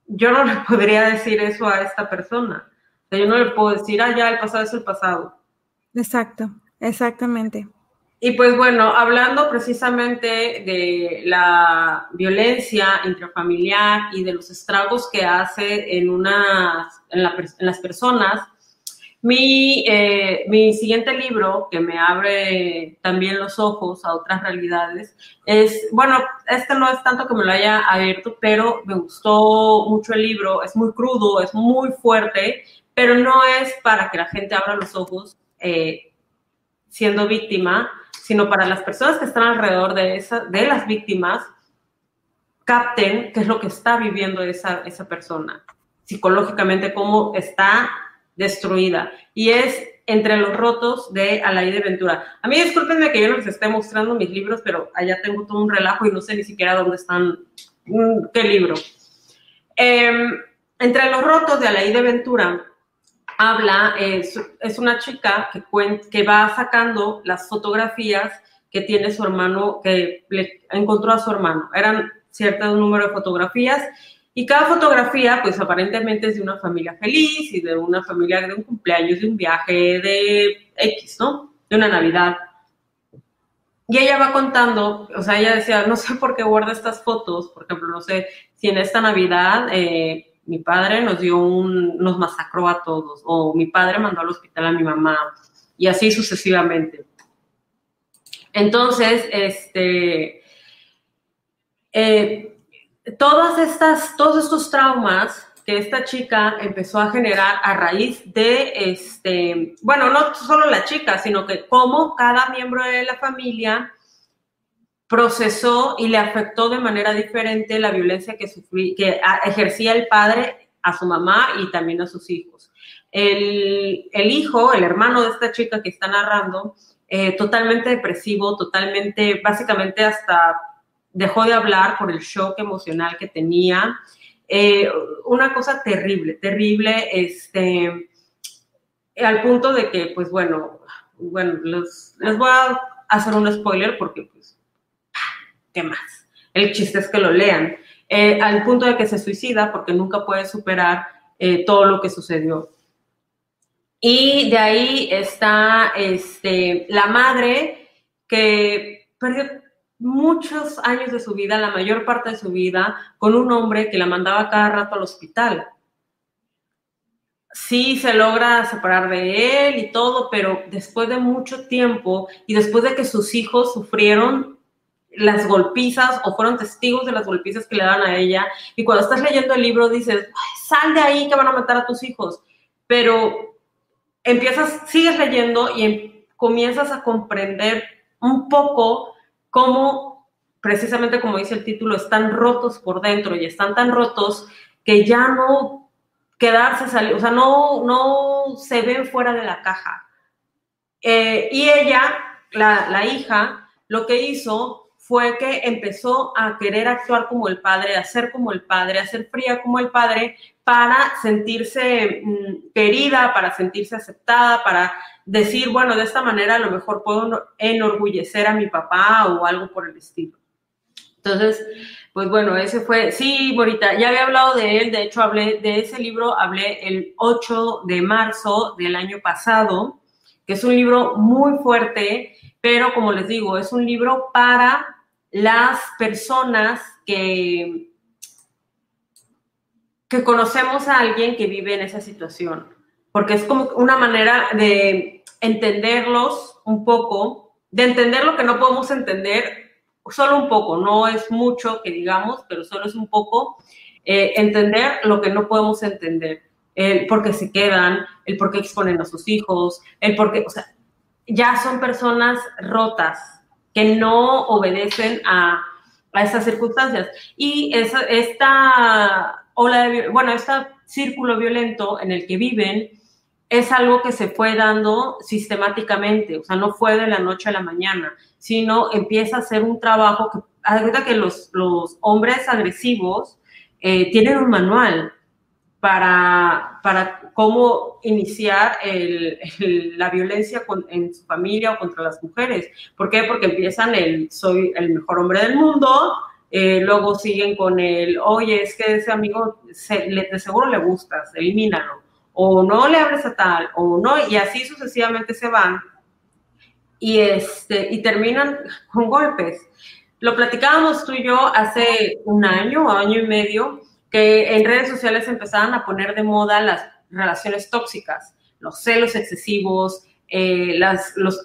yo no le podría decir eso a esta persona. O sea, yo no le puedo decir, ah, ya el pasado es el pasado. Exacto, exactamente. Y pues bueno, hablando precisamente de la violencia intrafamiliar y de los estragos que hace en, una, en, en las personas, mi, eh, mi, siguiente libro, que me abre también los ojos a otras realidades, es, bueno, este no es tanto que me lo haya abierto, pero me gustó mucho el libro, es muy crudo, es muy fuerte, pero no es para que la gente abra los ojos eh, siendo víctima, sino para las personas que están alrededor de, esa, de las víctimas, capten qué es lo que está viviendo esa, esa persona psicológicamente, cómo está destruida. Y es entre los rotos de Alaide Ventura. A mí discúlpenme que yo no les esté mostrando mis libros, pero allá tengo todo un relajo y no sé ni siquiera dónde están, mm, qué libro. Em, entre los rotos de Alaide Ventura habla, es, es una chica que, que va sacando las fotografías que tiene su hermano, que le encontró a su hermano. Eran cierto número de fotografías y cada fotografía, pues aparentemente es de una familia feliz y de una familia de un cumpleaños, de un viaje, de X, ¿no? De una Navidad. Y ella va contando, o sea, ella decía, no sé por qué guarda estas fotos, por ejemplo, no sé si en esta Navidad eh, mi padre nos dio un, nos masacró a todos, o mi padre mandó al hospital a mi mamá, y así sucesivamente. Entonces, este, eh, todas estas, todos estos traumas que esta chica empezó a generar a raíz de, este, bueno, no solo la chica, sino que cómo cada miembro de la familia procesó y le afectó de manera diferente la violencia que, que ejercía el padre a su mamá y también a sus hijos. El, hijo, el hermano de esta chica que está narrando, eh, totalmente depresivo, totalmente, básicamente hasta dejó de hablar por el shock emocional que tenía. Eh, una cosa terrible, terrible, este, al punto de que, pues bueno, bueno, les, voy a hacer un spoiler porque, pues, ¿qué más? El chiste es que lo lean. Eh, al punto de que se suicida porque nunca puede superar eh, todo lo que sucedió. Y de ahí está este, la madre que perdió muchos años de su vida, la mayor parte de su vida, con un hombre que la mandaba cada rato al hospital. Sí se logra separar de él y todo, pero después de mucho tiempo y después de que sus hijos sufrieron las golpizas o fueron testigos de las golpizas que le dan a ella, y cuando estás leyendo el libro dices, sal de ahí que van a matar a tus hijos, pero empiezas, sigues leyendo y em, comienzas a comprender un poco cómo, precisamente como dice el título, están rotos por dentro y están tan rotos que ya no quedarse, o sea, no, no se ven fuera de la caja. Eh, y ella, la, hija, lo que hizo fue que empezó a querer actuar como el padre, a ser como el padre, a ser fría como el padre, para sentirse mm, querida, para sentirse aceptada, para decir, bueno, de esta manera a lo mejor puedo enorgullecer a mi papá o algo por el estilo. Entonces, pues bueno, ese fue, sí, Borita, ya había hablado de él, de hecho hablé de ese libro, hablé el 8 de marzo del año pasado, que es un libro muy fuerte, pero como les digo, es un libro para las personas que, que conocemos a alguien que vive en esa situación, porque es como una manera de entenderlos un poco, de entender lo que no podemos entender solo un poco, no es mucho que digamos, pero solo es un poco, eh, entender lo que no podemos entender, el por qué se quedan, el por qué exponen a sus hijos, el por qué, o sea, ya son personas rotas que no obedecen a, a esas circunstancias. Y esa, esta ola de, bueno, este círculo violento en el que viven es algo que se fue dando sistemáticamente, o sea, no fue de la noche a la mañana, sino empieza a ser un trabajo que, verdad que los, los hombres agresivos eh, tienen un manual para, para cómo iniciar la violencia en su familia o contra las mujeres. ¿Por qué? Porque empiezan el soy el mejor hombre del mundo, eh, luego siguen con el, oye, es que ese amigo de seguro le gustas, elimínalo, o no le hables a tal, o no, y así sucesivamente se van y, este, y terminan con golpes. Lo platicábamos tú y yo hace un año año y medio, que en redes sociales empezaban a poner de moda las relaciones tóxicas, los celos excesivos, eh, las, los,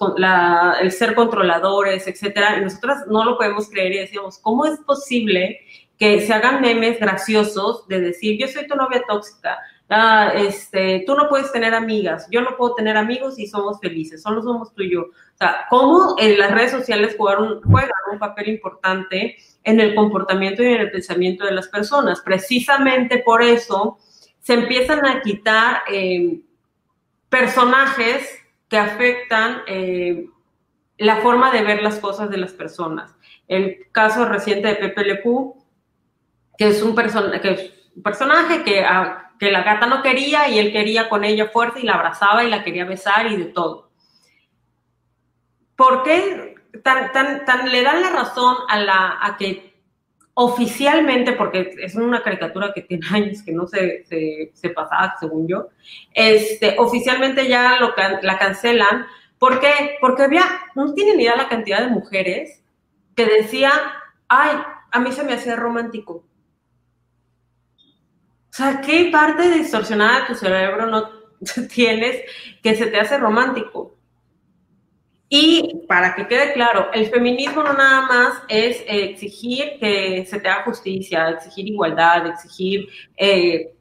el ser controladores, etcétera. Y nosotras no lo podemos creer y decíamos, ¿cómo es posible que se hagan memes graciosos de decir, yo soy tu novia tóxica, ah, este, tú no puedes tener amigas, yo no puedo tener amigos y somos felices, solo somos tú y yo. O sea, cómo en las redes sociales jugaron, juegan un papel importante en el comportamiento y en el pensamiento de las personas. Precisamente por eso se empiezan a quitar eh, personajes que afectan eh, la forma de ver las cosas de las personas. El caso reciente de Pepe Le que es un, que personaje que, ah, que la gata no quería y él quería con ella fuerza y la abrazaba y la quería besar y de todo. ¿Por qué tan, tan, tan le dan la razón a, la, a que oficialmente, porque es una caricatura que tiene años que no se, se, pasaba, según yo, este, oficialmente ya lo, la cancelan. ¿Por qué? Porque había, no tienen idea la cantidad de mujeres que decían, ay, a mí se me hacía romántico. O sea, ¿qué parte distorsionada de tu cerebro no tienes que se te hace romántico? Y para que quede claro, el feminismo no nada más es exigir que se te haga justicia, exigir igualdad, exigir eh,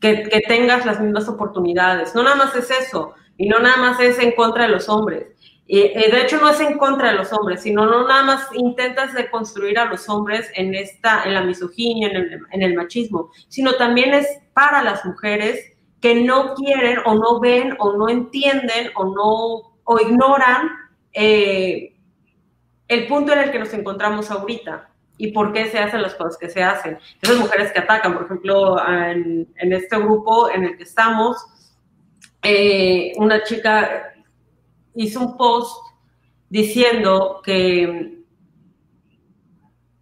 que, tengas las mismas oportunidades. No nada más es eso, y no nada más es en contra de los hombres. Eh, de hecho, no es en contra de los hombres, sino no nada más intentas deconstruir a los hombres en, esta, en la misoginia, en el machismo, sino también es para las mujeres que no quieren o no ven o no entienden o no o ignoran eh, el punto en el que nos encontramos ahorita y por qué se hacen las cosas que se hacen. Esas mujeres que atacan, por ejemplo, en, este grupo en el que estamos, eh, una chica hizo un post diciendo que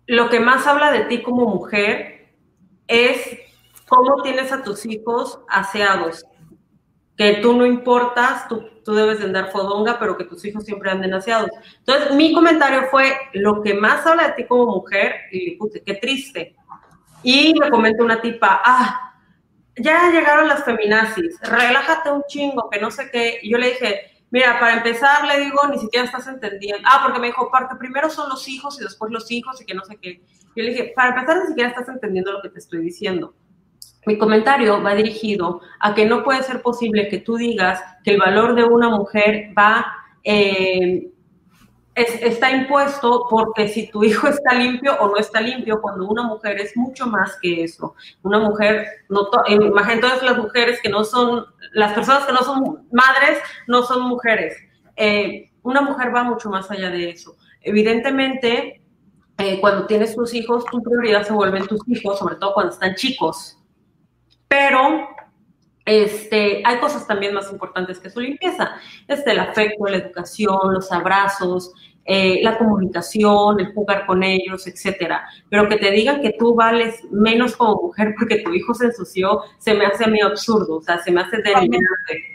lo que más habla de ti como mujer es cómo tienes a tus hijos aseados, que tú no importas, tú, tú debes de andar fodonga, pero que tus hijos siempre anden aseados. Entonces, mi comentario fue, lo que más habla de ti como mujer, y puse, qué triste. Y me comentó una tipa, ah, ya llegaron las feminazis, relájate un chingo, que no sé qué. Y yo le dije, mira, para empezar, le digo, ni siquiera estás entendiendo. Ah, porque me dijo, parte primero son los hijos y después los hijos y que no sé qué. Yo le dije, para empezar, ni siquiera estás entendiendo lo que te estoy diciendo. Mi comentario va dirigido a que no puede ser posible que tú digas que el valor de una mujer va, eh, está impuesto porque si tu hijo está limpio o no está limpio, cuando una mujer es mucho más que eso. Una mujer, no todas las mujeres que no son, las personas que no son madres, no son mujeres. Eh, una mujer va mucho más allá de eso. Evidentemente, eh, cuando tienes tus hijos, tu prioridad se vuelven tus hijos, sobre todo cuando están chicos. Pero este, hay cosas también más importantes que su limpieza. Este, el afecto, la educación, los abrazos, eh, la comunicación, el jugar con ellos, etcétera. Pero que te digan que tú vales menos como mujer porque tu hijo se ensució, se me hace a mí absurdo, o sea, se me hace delineante.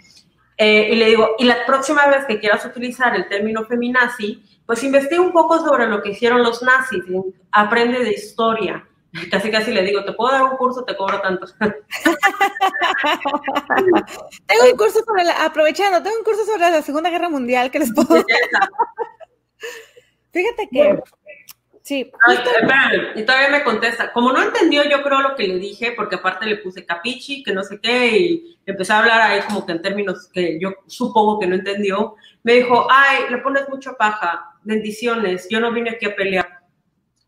Eh, y le digo, y la próxima vez que quieras utilizar el término feminazi, pues investiga un poco sobre lo que hicieron los nazis, aprende de historia. Casi casi le digo, te puedo dar un curso, te cobro tanto. tengo un curso sobre la, aprovechando, tengo un curso sobre la Segunda Guerra Mundial que les puedo Fíjate que Sí. y todavía me contesta. Como no entendió, yo creo lo que le dije, porque aparte le puse capichi, que no sé qué, y empecé a hablar ahí como que en términos que yo supongo que no entendió. Me dijo, ay, le pones mucha paja, bendiciones, yo no vine aquí a pelear.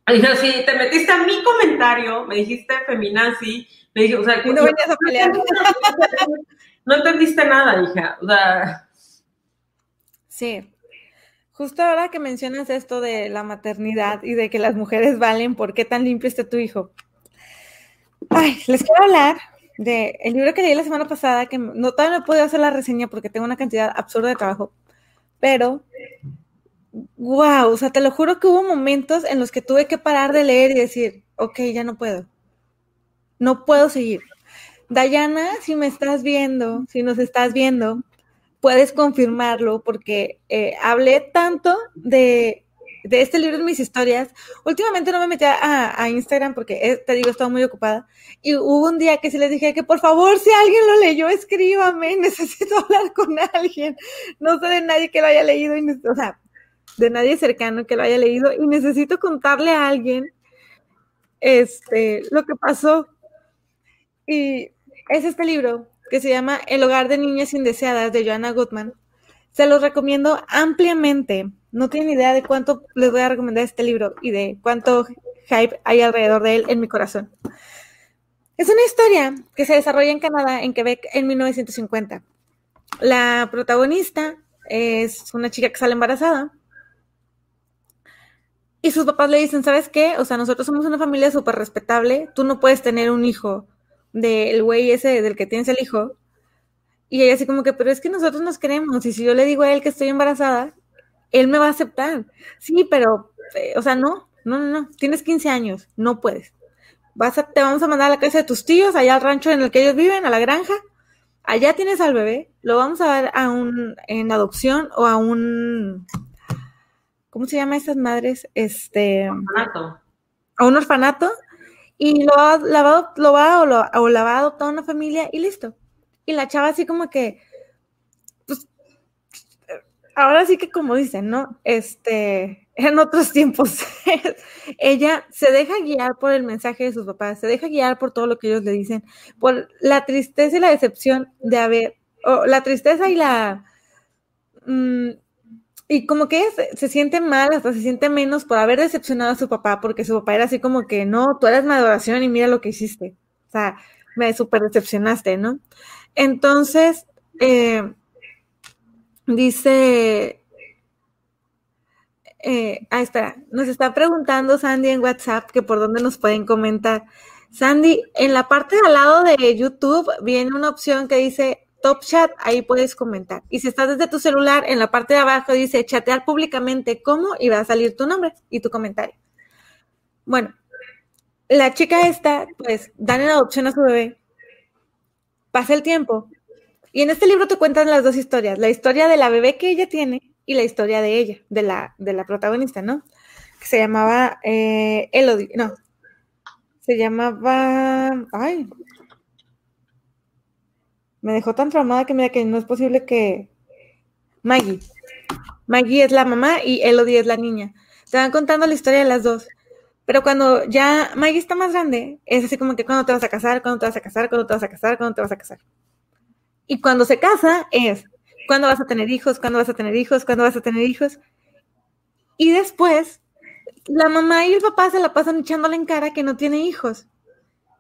Y yo, sí, te metiste a mi comentario, me dijiste feminazi, me dije, o sea, no venías a pelear. No entendiste nada, hija, o sea. Sí, Justo ahora que mencionas esto de la maternidad y de que las mujeres valen, ¿por qué tan limpio está tu hijo? Ay, les quiero hablar del el libro que leí la semana pasada, que no todavía no he podido hacer la reseña porque tengo una cantidad absurda de trabajo, pero wow, o sea, te lo juro que hubo momentos en los que tuve que parar de leer y decir, ok, ya no puedo, no puedo seguir. Dayana, si me estás viendo, si nos estás viendo, puedes confirmarlo porque eh, hablé tanto de, este libro en mis historias. Últimamente no me metí a, Instagram porque, eh, te digo, estaba muy ocupada. Y hubo un día que sí les dije que por favor, si alguien lo leyó, escríbame, necesito hablar con alguien. No sé de nadie que lo haya leído, o sea, de nadie cercano que lo haya leído y necesito contarle a alguien este, lo que pasó. Y es este libro, que se llama El hogar de niñas indeseadas de Joanna Goodman. Se los recomiendo ampliamente. No tienen idea de cuánto les voy a recomendar este libro y de cuánto hype hay alrededor de él en mi corazón. Es una historia que se desarrolla en Canadá, en Quebec, en 1950. La protagonista es una chica que sale embarazada. Y sus papás le dicen, ¿sabes qué? O sea, nosotros somos una familia súper respetable, tú no puedes tener un hijo del güey ese del que tienes el hijo. Y ella así como que, pero es que nosotros nos queremos y si yo le digo a él que estoy embarazada, él me va a aceptar. Sí, pero, eh, o sea, no, no, no, no, tienes 15 años, no puedes. Vas a, te vamos a mandar a la casa de tus tíos, allá al rancho en el que ellos viven, a la granja. Allá tienes al bebé, lo vamos a dar a un, en adopción o a un, ¿cómo se llama esas madres? Este, orfanato. A un orfanato y lo va, lo va o, lo, o la va a adoptar una familia y listo. Y la chava así como que, pues, ahora sí que como dicen, ¿no? Este, en otros tiempos, ella se deja guiar por el mensaje de sus papás, se deja guiar por todo lo que ellos le dicen, por la tristeza y la decepción de haber, o la tristeza y la... Mm, y como que ella se, siente mal, hasta se siente menos por haber decepcionado a su papá, porque su papá era así como que, no, tú eres mi y mira lo que hiciste. O sea, me súper decepcionaste, ¿no? Entonces, eh, dice, eh, ah, espera, nos está preguntando Sandy en WhatsApp que por dónde nos pueden comentar. Sandy, en la parte de al lado de YouTube viene una opción que dice Top Chat, ahí puedes comentar. Y si estás desde tu celular, en la parte de abajo dice chatear públicamente cómo y va a salir tu nombre y tu comentario. Bueno, la chica esta, pues, dan en adopción a su bebé. Pasa el tiempo. Y en este libro te cuentan las dos historias, la historia de la bebé que ella tiene y la historia de ella, de la, de la protagonista, ¿no? Que se llamaba eh, Elodie, no, se llamaba, ay, me dejó tan traumada que mira que no es posible que Maggie. Maggie es la mamá y Elodie es la niña. Te van contando la historia de las dos. Pero cuando ya Maggie está más grande, es así como que cuando te vas a casar, cuando te vas a casar, cuando te vas a casar, cuando te vas a casar. Y cuando se casa es cuando vas a tener hijos, cuando vas a tener hijos, cuando vas a tener hijos. Y después, la mamá y el papá se la pasan echándole en cara que no tiene hijos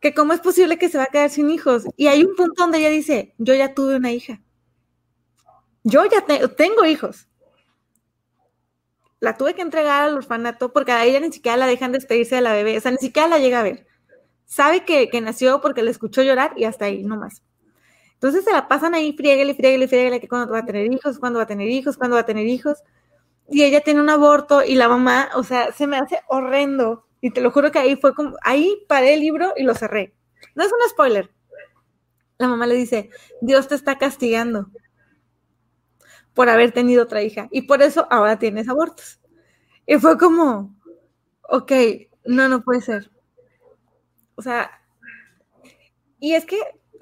que cómo es posible que se va a quedar sin hijos. Y hay un punto donde ella dice, yo ya tuve una hija. Yo ya tengo hijos. la tuve que entregar al orfanato porque a ella ni siquiera la dejan despedirse de la bebé, o sea, ni siquiera la llega a ver. Sabe que, nació porque le escuchó llorar y hasta ahí, no más. Entonces se la pasan ahí, frieguele, frieguele, frieguele, que cuando va a tener hijos, cuando va a tener hijos, cuando va a tener hijos. Y ella tiene un aborto y la mamá, o sea, se me hace horrendo. Y te lo juro que ahí fue como, ahí paré el libro y lo cerré. No es un spoiler. La mamá le dice, Dios te está castigando por haber tenido otra hija y por eso ahora tienes abortos. Y fue como, ok, no, no puede ser. O sea, y es que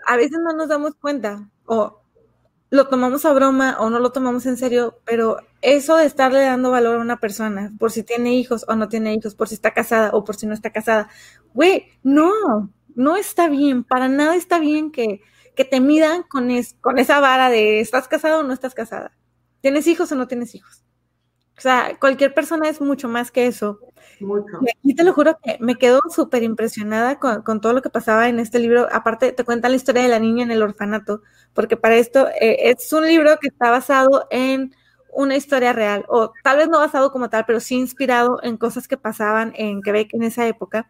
a veces no nos damos cuenta o lo tomamos a broma o no lo tomamos en serio, pero eso de estarle dando valor a una persona por si tiene hijos o no tiene hijos, por si está casada o por si no está casada, güey, no, no está bien, para nada está bien que, que te midan con, es, con esa vara de estás casado o no estás casada. ¿Tienes hijos o no tienes hijos? O sea, cualquier persona es mucho más que eso. Mucho. Y te lo juro que me quedo súper impresionada con, todo lo que pasaba en este libro. Aparte, te cuenta la historia de la niña en el orfanato, porque para esto eh, es un libro que está basado en una historia real, o tal vez no basado como tal, pero sí inspirado en cosas que pasaban en Quebec en esa época.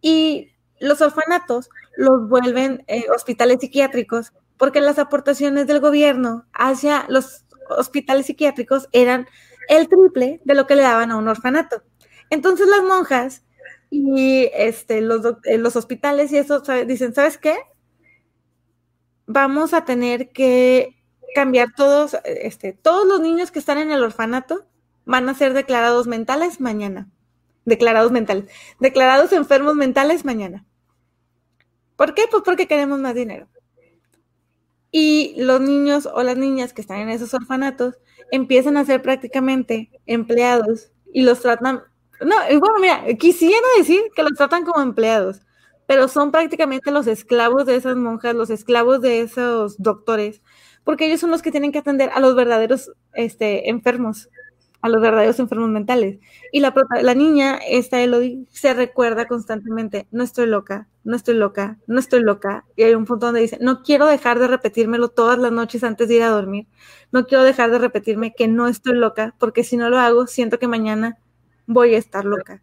Y los orfanatos los vuelven eh, hospitales psiquiátricos porque las aportaciones del gobierno hacia los hospitales psiquiátricos eran el triple de lo que le daban a un orfanato. Entonces las monjas y este, los, eh, los hospitales y eso dicen, ¿sabes qué? Vamos a tener que cambiar todos, este, todos los niños que están en el orfanato van a ser declarados mentales mañana. Declarados mentales. Declarados enfermos mentales mañana. ¿Por qué? Pues porque queremos más dinero. Y los niños o las niñas que están en esos orfanatos empiezan a ser prácticamente empleados y los tratan, no, bueno, mira, quisiera decir que los tratan como empleados, pero son prácticamente los esclavos de esas monjas, los esclavos de esos doctores, porque ellos son los que tienen que atender a los verdaderos este, enfermos a los verdaderos enfermos mentales. Y la, la niña, esta Elodie, se recuerda constantemente, no estoy loca, no estoy loca, no estoy loca. Y hay un punto donde dice, no quiero dejar de repetírmelo todas las noches antes de ir a dormir. No quiero dejar de repetirme que no estoy loca, porque si no lo hago, siento que mañana voy a estar loca.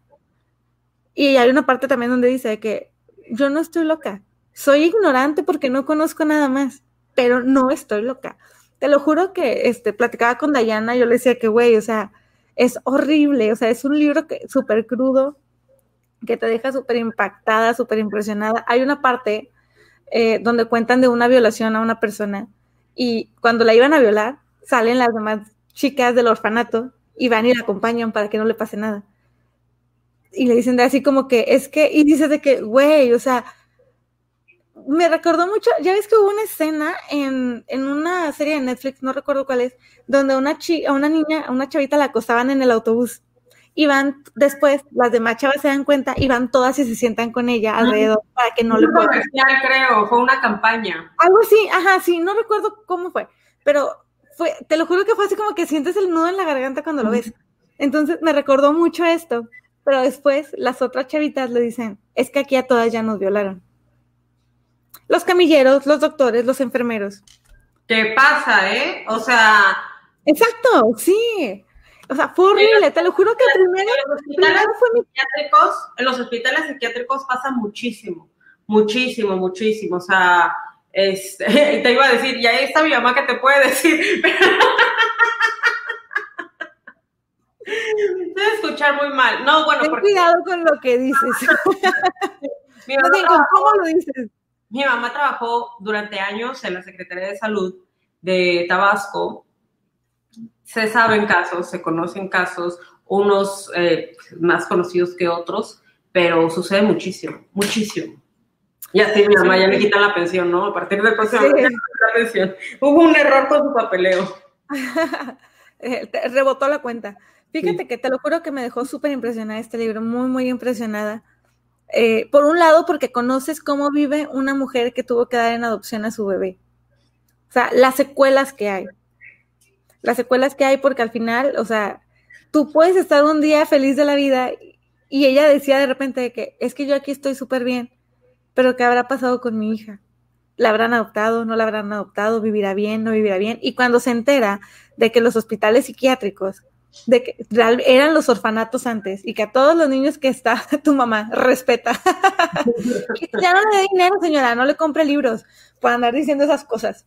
Y hay una parte también donde dice que yo no estoy loca, soy ignorante porque no conozco nada más, pero no estoy loca te lo juro que este, platicaba con Dayana, yo le decía que, güey, o sea, es horrible, o sea, es un libro súper crudo, que te deja súper impactada, súper impresionada. Hay una parte eh, donde cuentan de una violación a una persona y cuando la iban a violar, salen las demás chicas del orfanato y van y la acompañan para que no le pase nada. Y le dicen de así como que, es que, y dices de que, güey, o sea, me recordó mucho, ya ves que hubo una escena en, una serie de Netflix, no recuerdo cuál es, donde una chi, a una niña, a una chavita la acostaban en el autobús. Y van después, las demás chavas se dan cuenta y van todas y se sientan con ella alrededor para que no le puedan. creo, fue una campaña. Algo así, ajá, sí, no recuerdo cómo fue, pero fue, te lo juro que fue así como que sientes el nudo en la garganta cuando lo ves. Entonces me recordó mucho esto, pero después las otras chavitas le dicen, es que aquí a todas ya nos violaron los camilleros, los doctores, los enfermeros. ¿Qué pasa, eh? O sea. Exacto, sí. O sea, fue horrible, te lo juro que primero, los hospitales psiquiátricos, en los hospitales psiquiátricos pasa muchísimo, muchísimo, muchísimo. O sea, este, te iba a decir, ya está mi mamá que te puede decir. Te escuchar muy mal. No, bueno, Ten cuidado con lo que dices. ¿Cómo lo dices? Mi mamá trabajó durante años en la Secretaría de Salud de Tabasco. Se saben casos, se conocen casos, unos eh, más conocidos que otros, pero sucede muchísimo, muchísimo. Y así mi mamá ya me quita la pensión, ¿no? A partir del próximo sí. la pensión. Hubo un error con su papeleo. Eh, rebotó la cuenta. Fíjate que te lo juro que me dejó súper impresionada este libro, muy, muy impresionada. Eh, por un lado, porque conoces cómo vive una mujer que tuvo que dar en adopción a su bebé. O sea, las secuelas que hay. Las secuelas que hay porque al final, o sea, tú puedes estar un día feliz de la vida y ella decía de repente que es que yo aquí estoy súper bien, pero ¿qué habrá pasado con mi hija? ¿La habrán adoptado? ¿No la habrán adoptado? ¿Vivirá bien? ¿No vivirá bien? Y cuando se entera de que los hospitales psiquiátricos de que eran los orfanatos antes y que a todos los niños que está tu mamá respeta. ya no le dé dinero, señora, no le compre libros para andar diciendo esas cosas.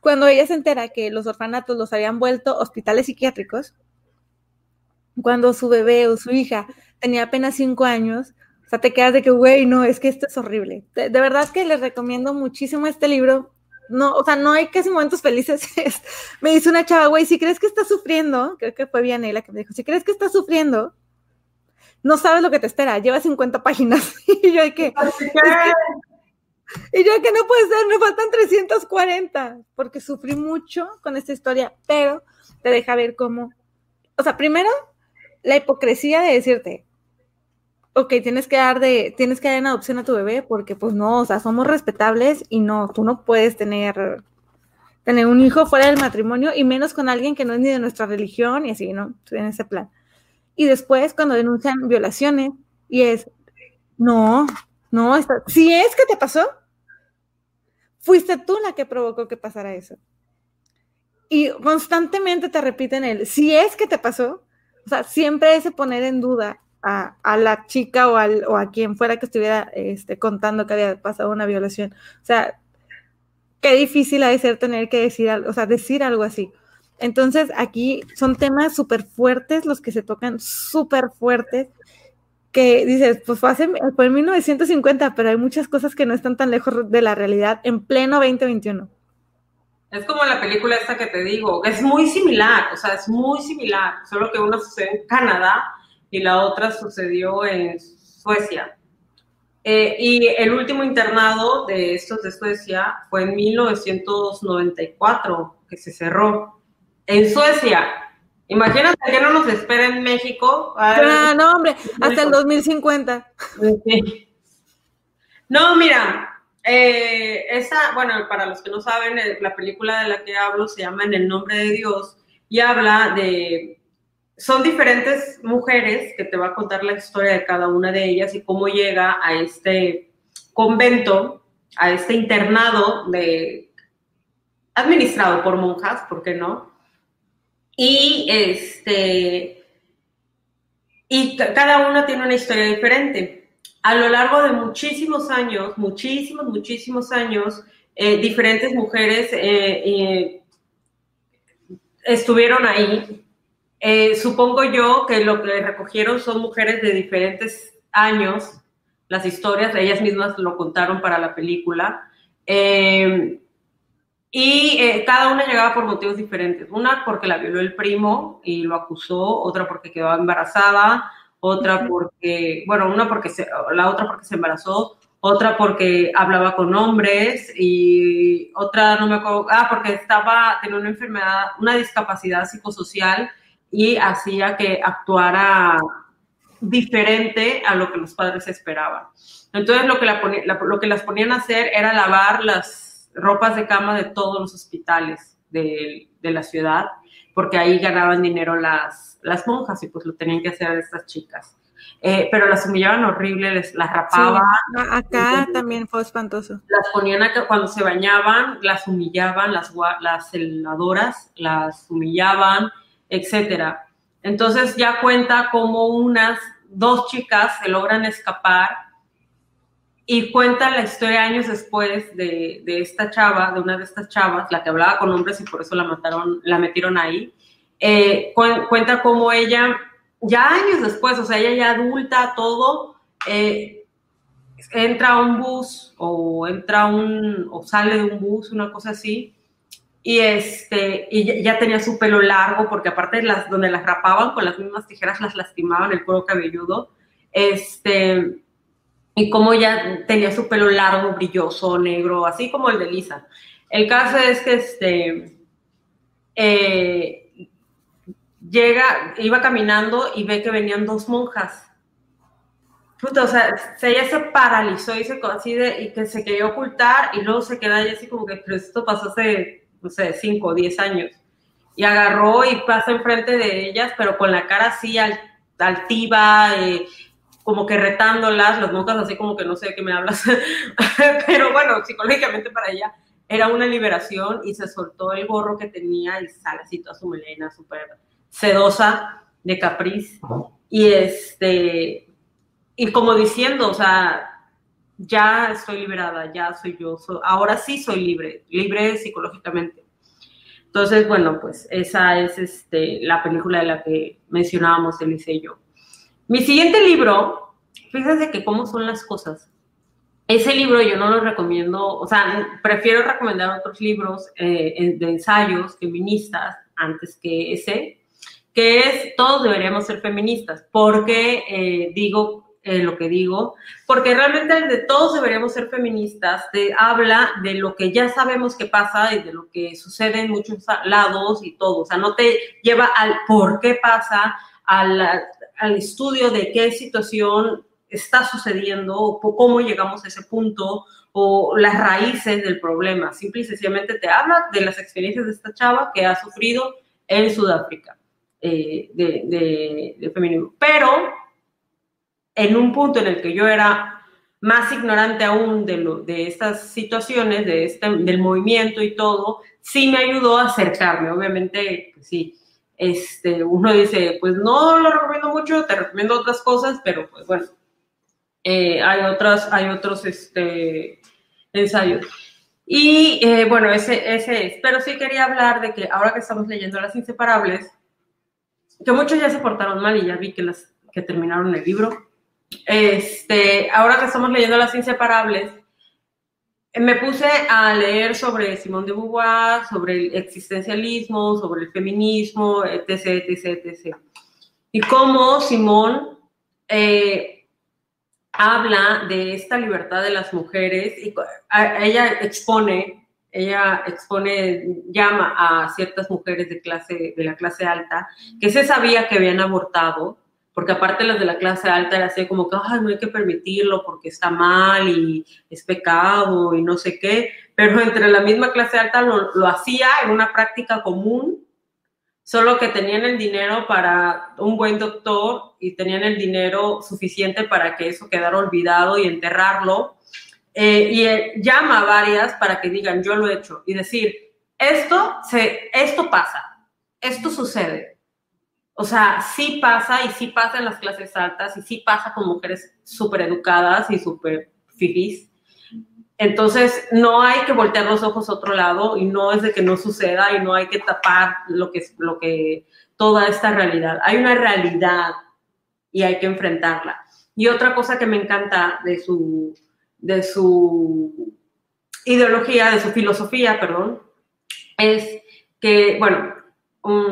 Cuando ella se entera que los orfanatos los habían vuelto hospitales psiquiátricos, cuando su bebé o su hija tenía apenas cinco años, o sea, te quedas de que, güey, no, es que esto es horrible. De, de verdad que les recomiendo muchísimo este libro no, o sea, no hay casi momentos felices. me dice una chava, güey, si crees que estás sufriendo, creo que fue Vianela que me dijo, si crees que estás sufriendo, no sabes lo que te espera, lleva 50 páginas. y yo hay que, y yo que no puede ser, me faltan 340, porque sufrí mucho con esta historia, pero te deja ver cómo, o sea, primero, la hipocresía de decirte, ok, tienes que dar de, tienes que dar en adopción a tu bebé porque pues no, o sea, somos respetables y no, tú no puedes tener, tener un hijo fuera del matrimonio y menos con alguien que no es ni de nuestra religión y así, ¿no? En ese plan. Y después cuando denuncian violaciones y es, no, no, si es que te pasó, fuiste tú la que provocó que pasara eso. Y constantemente te repiten el, si es que te pasó, o sea, siempre ese poner en duda a, la chica o, al, o, a quien fuera que estuviera este, contando que había pasado una violación. O sea, qué difícil ha de ser tener que decir, o sea, decir algo así. Entonces, aquí son temas súper fuertes los que se tocan, súper fuertes, que dices, pues fue, hace, en 1950, pero hay muchas cosas que no están tan lejos de la realidad en pleno 2021. Es como la película esta que te digo, es muy similar, o sea, es muy similar, solo que una sucede en Canadá y la otra sucedió en Suecia. Eh, y el último internado de estos de Suecia fue en 1994, que se cerró. En Suecia. Imagínate que no nos espera en México. Ah, no, hombre, hasta el 2050. No, mira, eh, esa, bueno, para los que no saben, eh, la película de la que hablo se llama En el nombre de Dios y habla de son diferentes mujeres que te va a contar la historia de cada una de ellas y cómo llega a este convento, a este internado de administrado por monjas, ¿por qué no? Y este y cada una tiene una historia diferente. A lo largo de muchísimos años, muchísimos, muchísimos años, eh, diferentes mujeres eh, eh, estuvieron ahí eh, supongo yo que lo que recogieron son mujeres de diferentes años, las historias, ellas mismas lo contaron para la película. Eh, y eh, cada una llegaba por motivos diferentes. Una porque la violó el primo y lo acusó, otra porque quedó embarazada, otra porque, bueno, una porque se, la otra porque se embarazó, otra porque hablaba con hombres. Y otra no me acuerdo, ah, porque estaba, tenía una enfermedad, una discapacidad psicosocial y hacía que actuara diferente a lo que los padres esperaban. Entonces lo que, lo que las ponían a hacer era lavar las ropas de cama de todos los hospitales de, la ciudad, porque ahí ganaban dinero las, las monjas y pues lo tenían que hacer estas chicas. Eh, pero las humillaban horrible, les, las rapaban. acá también fue espantoso. Las ponían acá, cuando se bañaban, las humillaban, las, las celadoras las humillaban, etcétera. Entonces ya cuenta como unas dos chicas se logran escapar y cuenta la historia años después de, esta chava, de una de estas chavas, la que hablaba con hombres y por eso la mataron, la metieron ahí. Eh, cuenta cómo ella, ya años después, o sea, ella ya adulta, todo, eh, entra a un bus o entra un, o sale de un bus, una cosa así, y este y ya tenía su pelo largo porque aparte las donde las rapaban con las mismas tijeras las lastimaban el cuero cabelludo. Este y como ya tenía su pelo largo brilloso negro así como el de Lisa. El caso es que este eh, llega iba caminando y ve que venían dos monjas. Puta, o sea, ella se paralizó y se así y que se quería ocultar y luego se queda ahí así como que, pero esto pasó hace no sé, 5 o 10 años. Y agarró y pasa enfrente de ellas, pero con la cara así altiva, eh, como que retándolas, las monjas así como que no sé de qué me hablas. pero bueno, psicológicamente para ella era una liberación y se soltó el gorro que tenía y sale así toda su melena súper sedosa de Capriz. Y este, y como diciendo, o sea, ya estoy liberada, ya soy yo, ahora sí soy libre, libre psicológicamente. Entonces, bueno, pues esa es este, la película de la que mencionábamos, Elise y yo. Mi siguiente libro, fíjense que cómo son las cosas. Ese libro yo no lo recomiendo, o sea, prefiero recomendar otros libros eh, de ensayos feministas antes que ese, que es Todos deberíamos ser feministas. porque eh, digo eh, lo que digo, porque realmente el de todos deberíamos ser feministas, te habla de lo que ya sabemos que pasa y de lo que sucede en muchos lados y todo, o sea, no te lleva al por qué pasa, al, al estudio de qué situación está sucediendo o cómo llegamos a ese punto o las raíces del problema. Simple y sencillamente te habla de las experiencias de esta chava que ha sufrido en Sudáfrica eh, de, de, de, feminismo. Pero en un punto en el que yo era más ignorante aún de, lo, de estas situaciones, de este, del movimiento y todo, sí me ayudó a acercarme. Obviamente, pues sí, este, uno dice, pues no lo recomiendo mucho, te recomiendo otras cosas, pero pues bueno, eh, hay, otras, hay otros este, ensayos. Y eh, bueno, ese, ese es. Pero sí quería hablar de que ahora que estamos leyendo Las Inseparables, que muchos ya se portaron mal y ya vi que, las, que terminaron el libro, este, ahora que estamos leyendo Las Inseparables, me puse a leer sobre Simón de Beauvoir, sobre el existencialismo, sobre el feminismo, etc., etc., etc. Y cómo Simón eh, habla de esta libertad de las mujeres y ella expone, ella expone, llama a ciertas mujeres de clase, de la clase alta, que se sabía que habían abortado, porque aparte las de la clase alta era así como que, ay, no hay que permitirlo porque está mal y es pecado y no sé qué, pero entre la misma clase alta lo, lo hacía en una práctica común, solo que tenían el dinero para un buen doctor y tenían el dinero suficiente para que eso quedara olvidado y enterrarlo. Eh, y llama a varias para que digan, yo lo he hecho, y decir, esto, se, esto pasa, esto sucede, o sea, sí pasa y sí pasa en las clases altas y sí pasa con mujeres súper educadas y súper fifís. Entonces, no hay que voltear los ojos a otro lado y no es de que no suceda y no hay que tapar lo que, lo que, toda esta realidad. Hay una realidad y hay que enfrentarla. Y otra cosa que me encanta de su, de su ideología, de su filosofía, perdón, es que, bueno,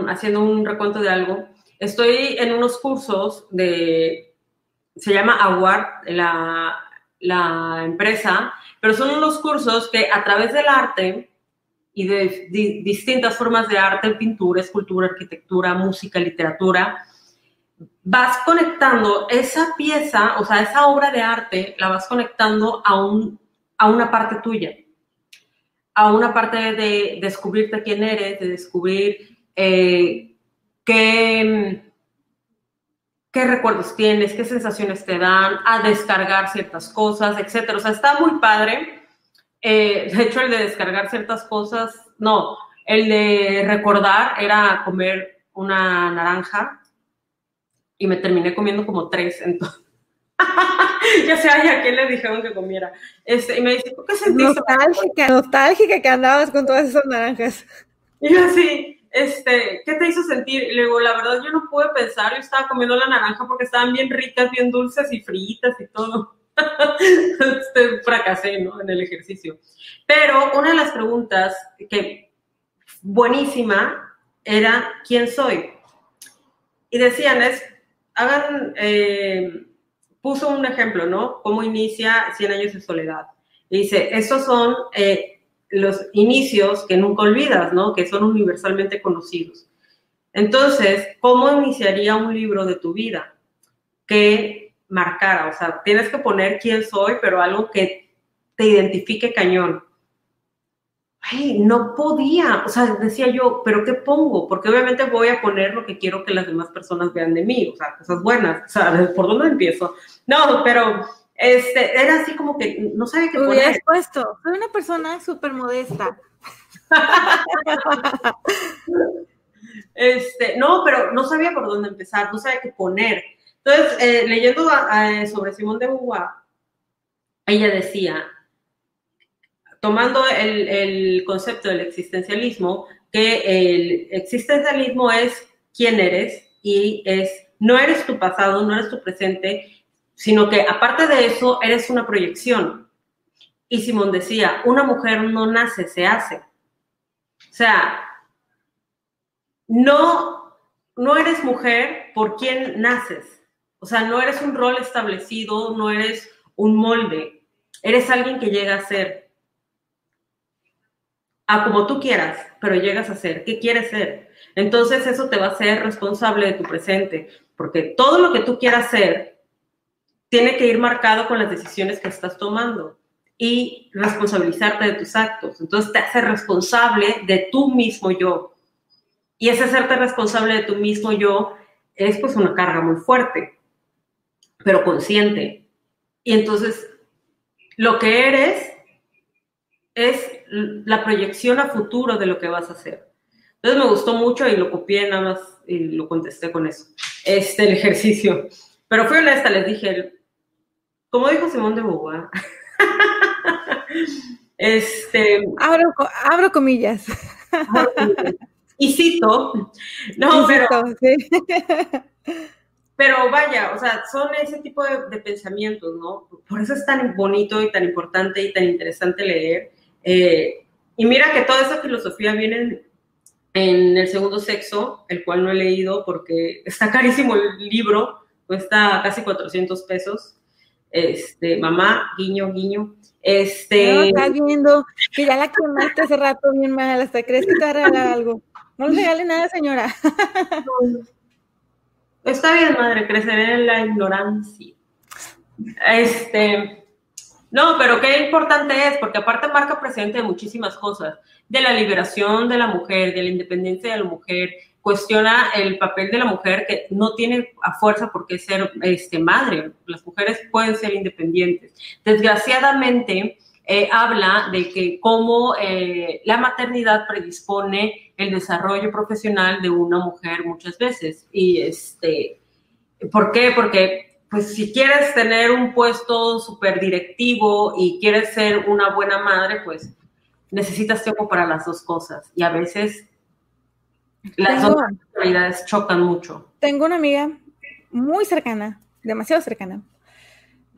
haciendo un recuento de algo, estoy en unos cursos de, se llama Award, la, la empresa, pero son unos cursos que a través del arte y de, distintas formas de arte, pintura, escultura, arquitectura, música, literatura, vas conectando esa pieza, o sea, esa obra de arte, la vas conectando a, un, a una parte tuya, a una parte de descubrirte quién eres, de descubrir eh, qué, qué recuerdos tienes, qué sensaciones te dan, a descargar ciertas cosas, etcétera. O sea, está muy padre. Eh, de hecho, el de descargar ciertas cosas, no, el de recordar era comer una naranja y me terminé comiendo como tres, entonces. ya sé, a quién le dijeron que comiera. Este, y me dice, ¿qué sentiste? Nostálgica, nostálgica que andabas con todas esas naranjas. Y yo así, este, ¿qué te hizo sentir? Y luego, la verdad, yo no pude pensar, yo estaba comiendo la naranja porque estaban bien ricas, bien dulces y fritas y todo. este, fracasé, ¿no? En el ejercicio. Pero una de las preguntas que buenísima era, ¿quién soy? Y decían, es, hagan, eh, puso un ejemplo, ¿no? ¿Cómo inicia 100 años de soledad? Y dice, esos son... Eh, los inicios que nunca olvidas, ¿no? Que son universalmente conocidos. Entonces, ¿cómo iniciaría un libro de tu vida que marcara? O sea, tienes que poner quién soy, pero algo que te identifique cañón. Ay, no podía, o sea, decía yo, pero ¿qué pongo? Porque obviamente voy a poner lo que quiero que las demás personas vean de mí, o sea, cosas buenas, o sea, ¿por dónde empiezo? No, pero este, era así como que no sabía qué poner. puesto, soy una persona súper modesta. Este, no, pero no sabía por dónde empezar, no sabía qué poner. Entonces, eh, leyendo sobre Simón de Beauvoir, ella decía, tomando el, el concepto del existencialismo, que el existencialismo es quién eres y es, no eres tu pasado, no eres tu presente, sino que aparte de eso, eres una proyección. Y Simón decía, una mujer no nace, se hace. O sea, no, no eres mujer por quien naces. O sea, no eres un rol establecido, no eres un molde. Eres alguien que llega a ser. A como tú quieras, pero llegas a ser. ¿Qué quieres ser? Entonces eso te va a hacer responsable de tu presente, porque todo lo que tú quieras ser tiene que ir marcado con las decisiones que estás tomando y responsabilizarte de tus actos. Entonces te hace responsable de tú mismo yo. Y ese hacerte responsable de tu mismo yo es pues una carga muy fuerte, pero consciente. Y entonces lo que eres es la proyección a futuro de lo que vas a hacer. Entonces me gustó mucho y lo copié nada más y lo contesté con eso. Este, el ejercicio. Pero fui honesta, les dije, como dijo Simón de Beauvoir, este... Abro, abro comillas. Abro comillas y cito, no, pero, pero vaya, o sea, son ese tipo de, pensamientos, ¿no? Por eso es tan bonito y tan importante y tan interesante leer. Eh, y mira que toda esa filosofía viene en el segundo sexo, el cual no he leído porque está carísimo el libro, cuesta casi 400 pesos. Este, mamá, guiño, guiño. Este. No, estás viendo que ya la quemaste hace rato bien mal, hasta crees que te va a regalar algo. No le regale nada, señora. Está bien, madre, creceré en la ignorancia. Este, no, pero qué importante es, porque aparte marca presente de muchísimas cosas, de la liberación de la mujer, de la independencia de la mujer, cuestiona el papel de la mujer que no tiene a fuerza por qué ser este, madre, las mujeres pueden ser independientes. Desgraciadamente, eh, habla de que cómo eh, la maternidad predispone el desarrollo profesional de una mujer muchas veces. Y este, ¿por qué? Porque pues si quieres tener un puesto súper directivo y quieres ser una buena madre, pues necesitas tiempo para las dos cosas. Y a veces las dos realidades chocan mucho. Tengo una amiga muy cercana, demasiado cercana,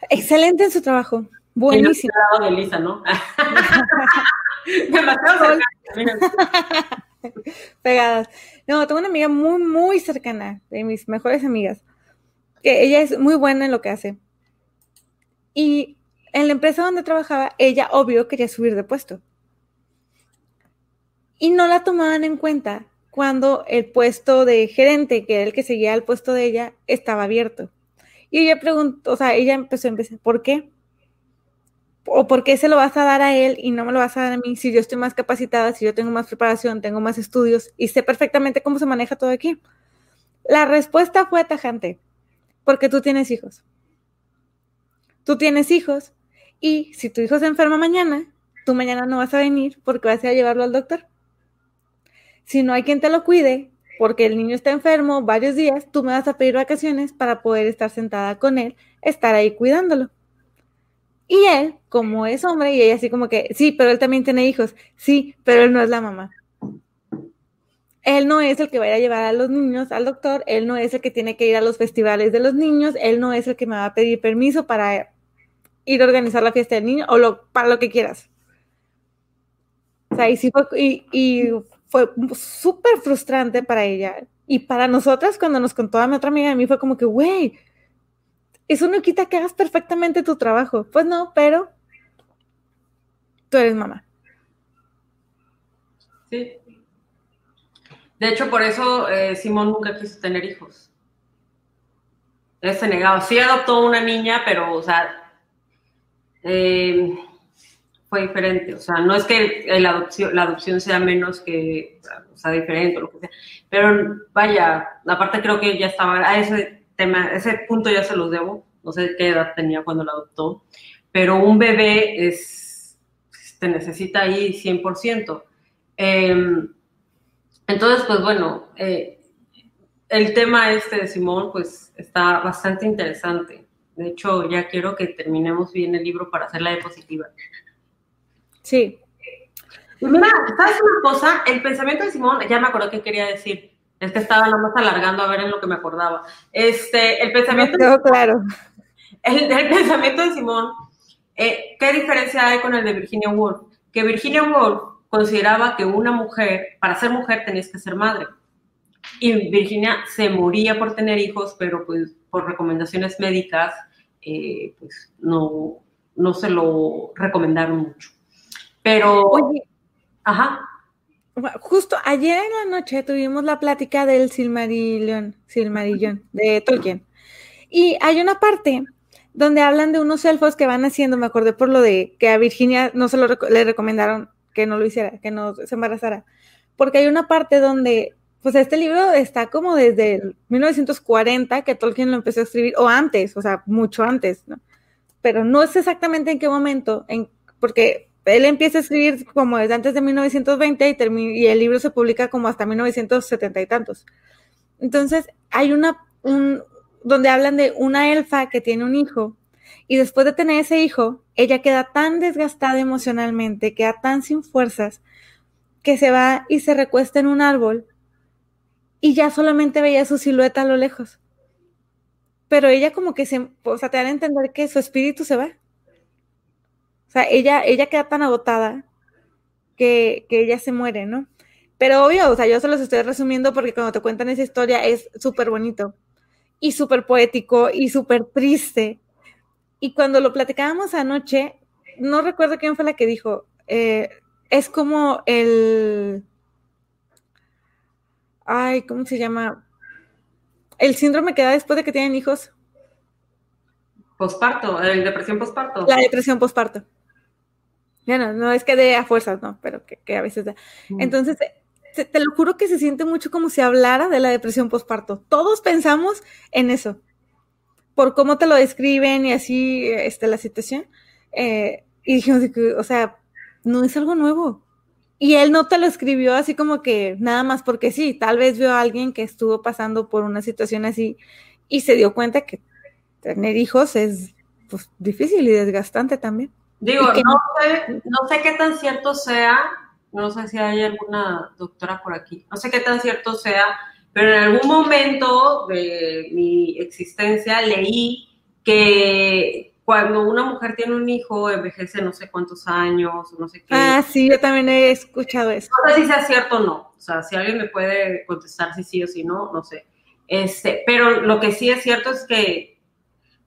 excelente en su trabajo, Buenísimo. de Lisa, ¿no? Pegadas. No, tengo una amiga muy, muy cercana, de mis mejores amigas, que ella es muy buena en lo que hace. Y en la empresa donde trabajaba, ella, obvio, quería subir de puesto. Y no la tomaban en cuenta cuando el puesto de gerente, que era el que seguía al puesto de ella, estaba abierto. Y ella preguntó, o sea, ella empezó a empezar, ¿por qué? o por qué se lo vas a dar a él y no me lo vas a dar a mí si yo estoy más capacitada, si yo tengo más preparación, tengo más estudios y sé perfectamente cómo se maneja todo aquí. La respuesta fue tajante, porque tú tienes hijos. Tú tienes hijos y si tu hijo se enferma mañana, tú mañana no vas a venir porque vas a, a llevarlo al doctor. Si no hay quien te lo cuide, porque el niño está enfermo varios días, tú me vas a pedir vacaciones para poder estar sentada con él, estar ahí cuidándolo. Y él, como es hombre, y ella así como que, sí, pero él también tiene hijos, sí, pero él no es la mamá. Él no es el que vaya a llevar a los niños al doctor, él no es el que tiene que ir a los festivales de los niños, él no es el que me va a pedir permiso para ir a organizar la fiesta del niño o lo, para lo que quieras. O sea, y, sí y fue súper frustrante para ella. Y para nosotras, cuando nos contó a mi otra amiga, a mí fue como que, güey, eso no quita que hagas perfectamente tu trabajo. Pues no, pero tú eres mamá. Sí. De hecho, por eso eh, Simón nunca quiso tener hijos. Él se negaba. Sí adoptó una niña, pero, o sea, eh, fue diferente. O sea, no es que la adopción, la adopción sea menos que, o sea, diferente o lo que sea. Pero vaya, aparte creo que ya estaba, a ese tema, ese punto ya se los debo, no sé qué edad tenía cuando la adoptó, pero un bebé es, te necesita ahí 100%. Em, entonces, pues bueno, eh, el tema este de Simón, pues está bastante interesante. De hecho, ya quiero que terminemos bien el libro para hacer la diapositiva. Sí. Mira, ¿sabes una cosa? El pensamiento de Simón, ya me acuerdo qué quería decir. Es que estaba nada más alargando a ver en lo que me acordaba. Este, el pensamiento. claro. El, pensamiento de Simón, eh, ¿qué diferencia hay con el de Virginia Woolf? Que Virginia Woolf consideraba que una mujer, para ser mujer tenías que ser madre. Y Virginia se moría por tener hijos, pero pues por recomendaciones médicas, eh, pues no, no se lo recomendaron mucho. Pero, Oye, ajá. Justo ayer en la noche tuvimos la plática del Silmarillion, Silmarillion de Tolkien. Y hay una parte donde hablan de unos elfos que van haciendo, me acordé por lo de que a Virginia no se lo le recomendaron que no lo hiciera, que no se embarazara. Porque hay una parte donde, pues este libro está como desde el 1940 que Tolkien lo empezó a escribir, o antes, o sea, mucho antes, ¿no? Pero no es exactamente en qué momento, en, porque él empieza a escribir como desde antes de 1920 y, y el libro se publica como hasta 1970 y tantos. Entonces, hay una, un, donde hablan de una elfa que tiene un hijo y después de tener ese hijo, ella queda tan desgastada emocionalmente, queda tan sin fuerzas, que se va y se recuesta en un árbol y ya solamente veía su silueta a lo lejos. Pero ella como que se, o sea, te dan a entender que su espíritu se va. O sea, ella, ella queda tan agotada que, que ella se muere, ¿no? Pero obvio, o sea, yo se los estoy resumiendo porque cuando te cuentan esa historia es súper bonito y súper poético y súper triste. Y cuando lo platicábamos anoche, no recuerdo quién fue la que dijo, eh, es como el... Ay, ¿cómo se llama? El síndrome que da después de que tienen hijos. Posparto, el depresión posparto. La depresión posparto. Ya no, no es que dé a fuerzas, no, pero que, a veces da. Entonces, te, lo juro que se siente mucho como si hablara de la depresión postparto. Todos pensamos en eso, por cómo te lo describen y así este, la situación. Eh, y dijimos, o sea, no es algo nuevo. Y él no te lo escribió así como que nada más porque sí, tal vez vio a alguien que estuvo pasando por una situación así y se dio cuenta que tener hijos es pues, difícil y desgastante también. Digo, no sé, no sé qué tan cierto sea, no sé si hay alguna doctora por aquí, no sé qué tan cierto sea, pero en algún momento de mi existencia leí que cuando una mujer tiene un hijo envejece no sé cuántos años, no sé qué. Ah, sí, yo también he escuchado eso. No sé si sea cierto o no, o sea, si alguien me puede contestar si sí o si no, no sé. Este, pero lo que sí es cierto es que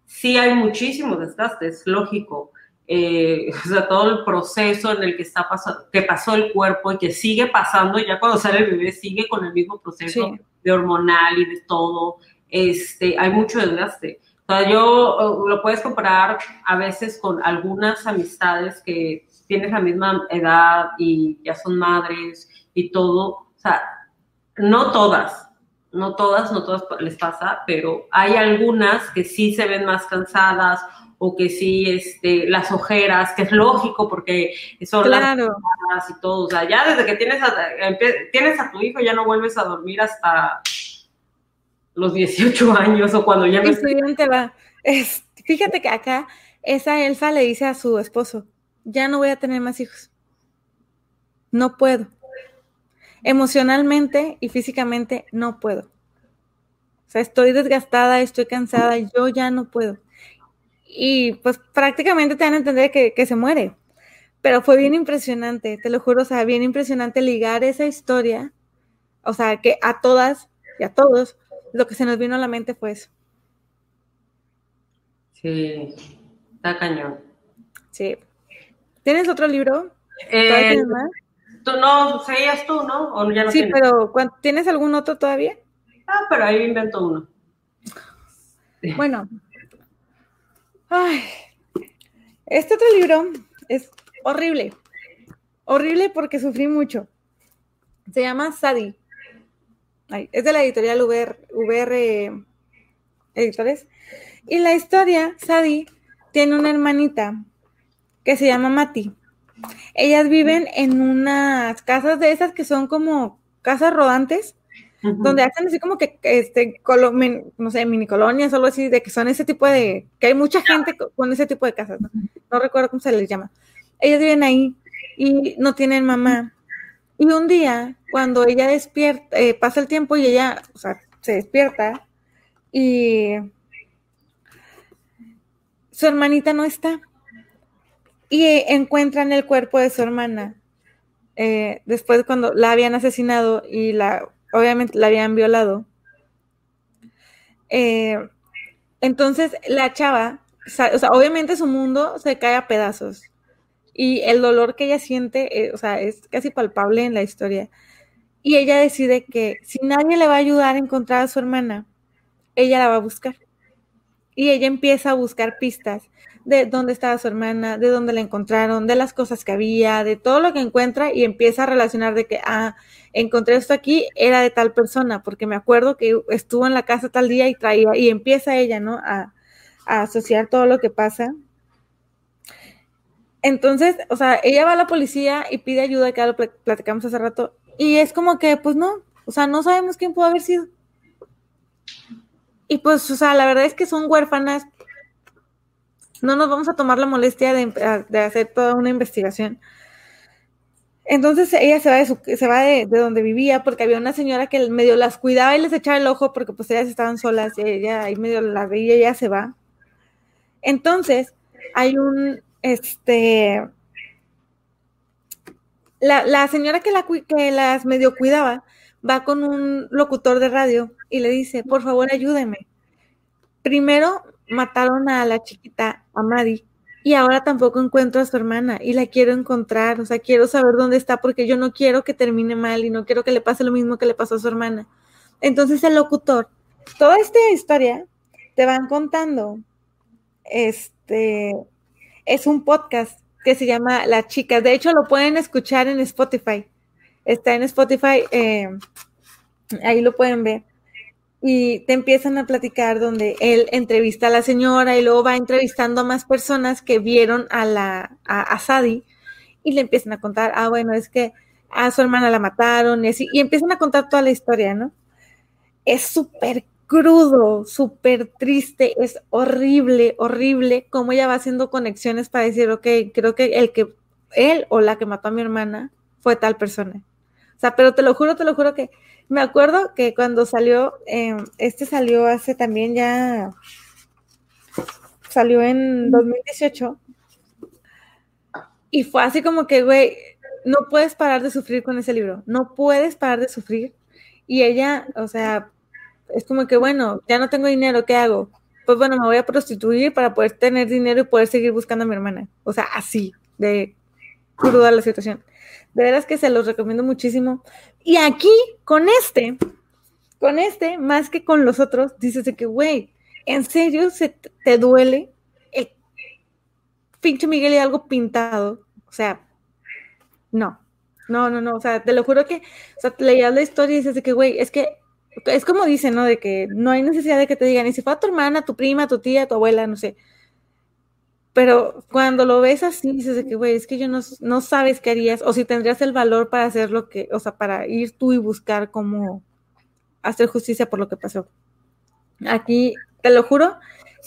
sí hay muchísimos desgastes, lógico eh, o sea, todo el proceso en el que está pasando, que pasó el cuerpo y que sigue pasando, ya cuando sale el bebé sigue con el mismo proceso de hormonal y de todo, este, hay mucho desgaste. O sea, yo lo puedes comparar a veces con algunas amistades que tienes la misma edad y ya son madres y todo. O sea, no todas, no todas, no todas les pasa, pero hay algunas que sí se ven más cansadas o que sí, este, las ojeras, que es lógico porque son claro. las y todo. O sea, ya desde que tienes a, tienes a tu hijo ya no vuelves a dormir hasta los 18 años o cuando ya no... Estudiante va. Es, fíjate que acá esa elfa le dice a su esposo, ya no voy a tener más hijos. No puedo. Emocionalmente y físicamente no puedo. O sea, estoy desgastada, estoy cansada, yo ya no puedo y pues prácticamente te dan a entender que, se muere. Pero fue bien impresionante, te lo juro, o sea, bien impresionante ligar esa historia, o sea, que a todas y a todos lo que se nos vino a la mente fue eso. Sí, está cañón. Sí. ¿Tienes otro libro? Eh, tienes más? Tú no, seguías tú, ¿no? ¿O ya no sí, pero ¿tienes algún otro todavía? Ah, pero ahí invento uno. Bueno, Ay, este otro libro es horrible. Horrible porque sufrí mucho. Se llama Sadi. es de la editorial VR, Editores. Y la historia, Sadi, tiene una hermanita que se llama Mati. Ellas viven en unas casas de esas que son como casas rodantes, donde hacen así como que, este, no sé, mini colonias o algo así, de que son ese tipo de, que hay mucha gente con ese tipo de casas, ¿no? no recuerdo cómo se les llama. Ellos viven ahí y no tienen mamá. Y un día, cuando ella despierta, eh, pasa el tiempo y ella, o sea, se despierta y su hermanita no está. Y encuentran el cuerpo de su hermana. Eh, después cuando la habían asesinado y la obviamente la habían violado. Eh, entonces la chava, o sea, obviamente su mundo se cae a pedazos y el dolor que ella siente, eh, o sea, es casi palpable en la historia. Y ella decide que si nadie le va a ayudar a encontrar a su hermana, ella la va a buscar. Y ella empieza a buscar pistas de dónde estaba su hermana, de dónde la encontraron, de las cosas que había, de todo lo que encuentra y empieza a relacionar de que, ah, encontré esto aquí, era de tal persona, porque me acuerdo que estuvo en la casa tal día y traía, y empieza ella, ¿no? A, asociar todo lo que pasa. Entonces, o sea, ella va a la policía y pide ayuda, que ya lo platicamos hace rato, y es como que, pues no, o sea, no sabemos quién pudo haber sido. Y pues, o sea, la verdad es que son huérfanas no nos vamos a tomar la molestia de, hacer toda una investigación. Entonces ella se va, de, se va de, donde vivía porque había una señora que medio las cuidaba y les echaba el ojo porque pues ellas estaban solas y ella ahí medio la veía y ella se va. Entonces hay un, este, la, señora que, la, que las medio cuidaba va con un locutor de radio y le dice, por favor ayúdeme. Primero mataron a la chiquita, a Maddie, y ahora tampoco encuentro a su hermana y la quiero encontrar, o sea, quiero saber dónde está porque yo no quiero que termine mal y no quiero que le pase lo mismo que le pasó a su hermana. Entonces el locutor, toda esta historia te van contando, este, es un podcast que se llama La Chica, de hecho lo pueden escuchar en Spotify, está en Spotify, eh, ahí lo pueden ver y te empiezan a platicar donde él entrevista a la señora y luego va entrevistando a más personas que vieron a la a, Sadie y le empiezan a contar, ah, bueno, es que a su hermana la mataron y así, y empiezan a contar toda la historia, ¿no? Es súper crudo, súper triste, es horrible, horrible cómo ella va haciendo conexiones para decir, ok, creo que el que él o la que mató a mi hermana fue tal persona. O sea, pero te lo juro, te lo juro que me acuerdo que cuando salió, em, este salió hace también ya, salió en 2018. Y fue así como que, güey, no puedes parar de sufrir con ese libro, no puedes parar de sufrir. Y ella, o sea, es como que, bueno, ya no tengo dinero, ¿qué hago? Pues bueno, me voy a prostituir para poder tener dinero y poder seguir buscando a mi hermana. O sea, así, de cruda la situación. De veras que se los recomiendo muchísimo. Y aquí, con este, con este, más que con los otros, dices de que, güey, ¿en serio se te duele el pinche Miguel y algo pintado? O sea, no, no, no, no, o sea, te lo juro que, o sea, leías la historia y dices de que, güey, es que, es como dicen, ¿no? De que no hay necesidad de que te digan, y si fue a tu hermana, tu prima, tu tía, tu abuela, no sé, pero cuando lo ves así, dices de que, güey, es que yo no, no sabes qué harías, o si tendrías el valor para hacer lo que, o sea, para ir tú y buscar cómo hacer justicia por lo que pasó. Aquí, te lo juro,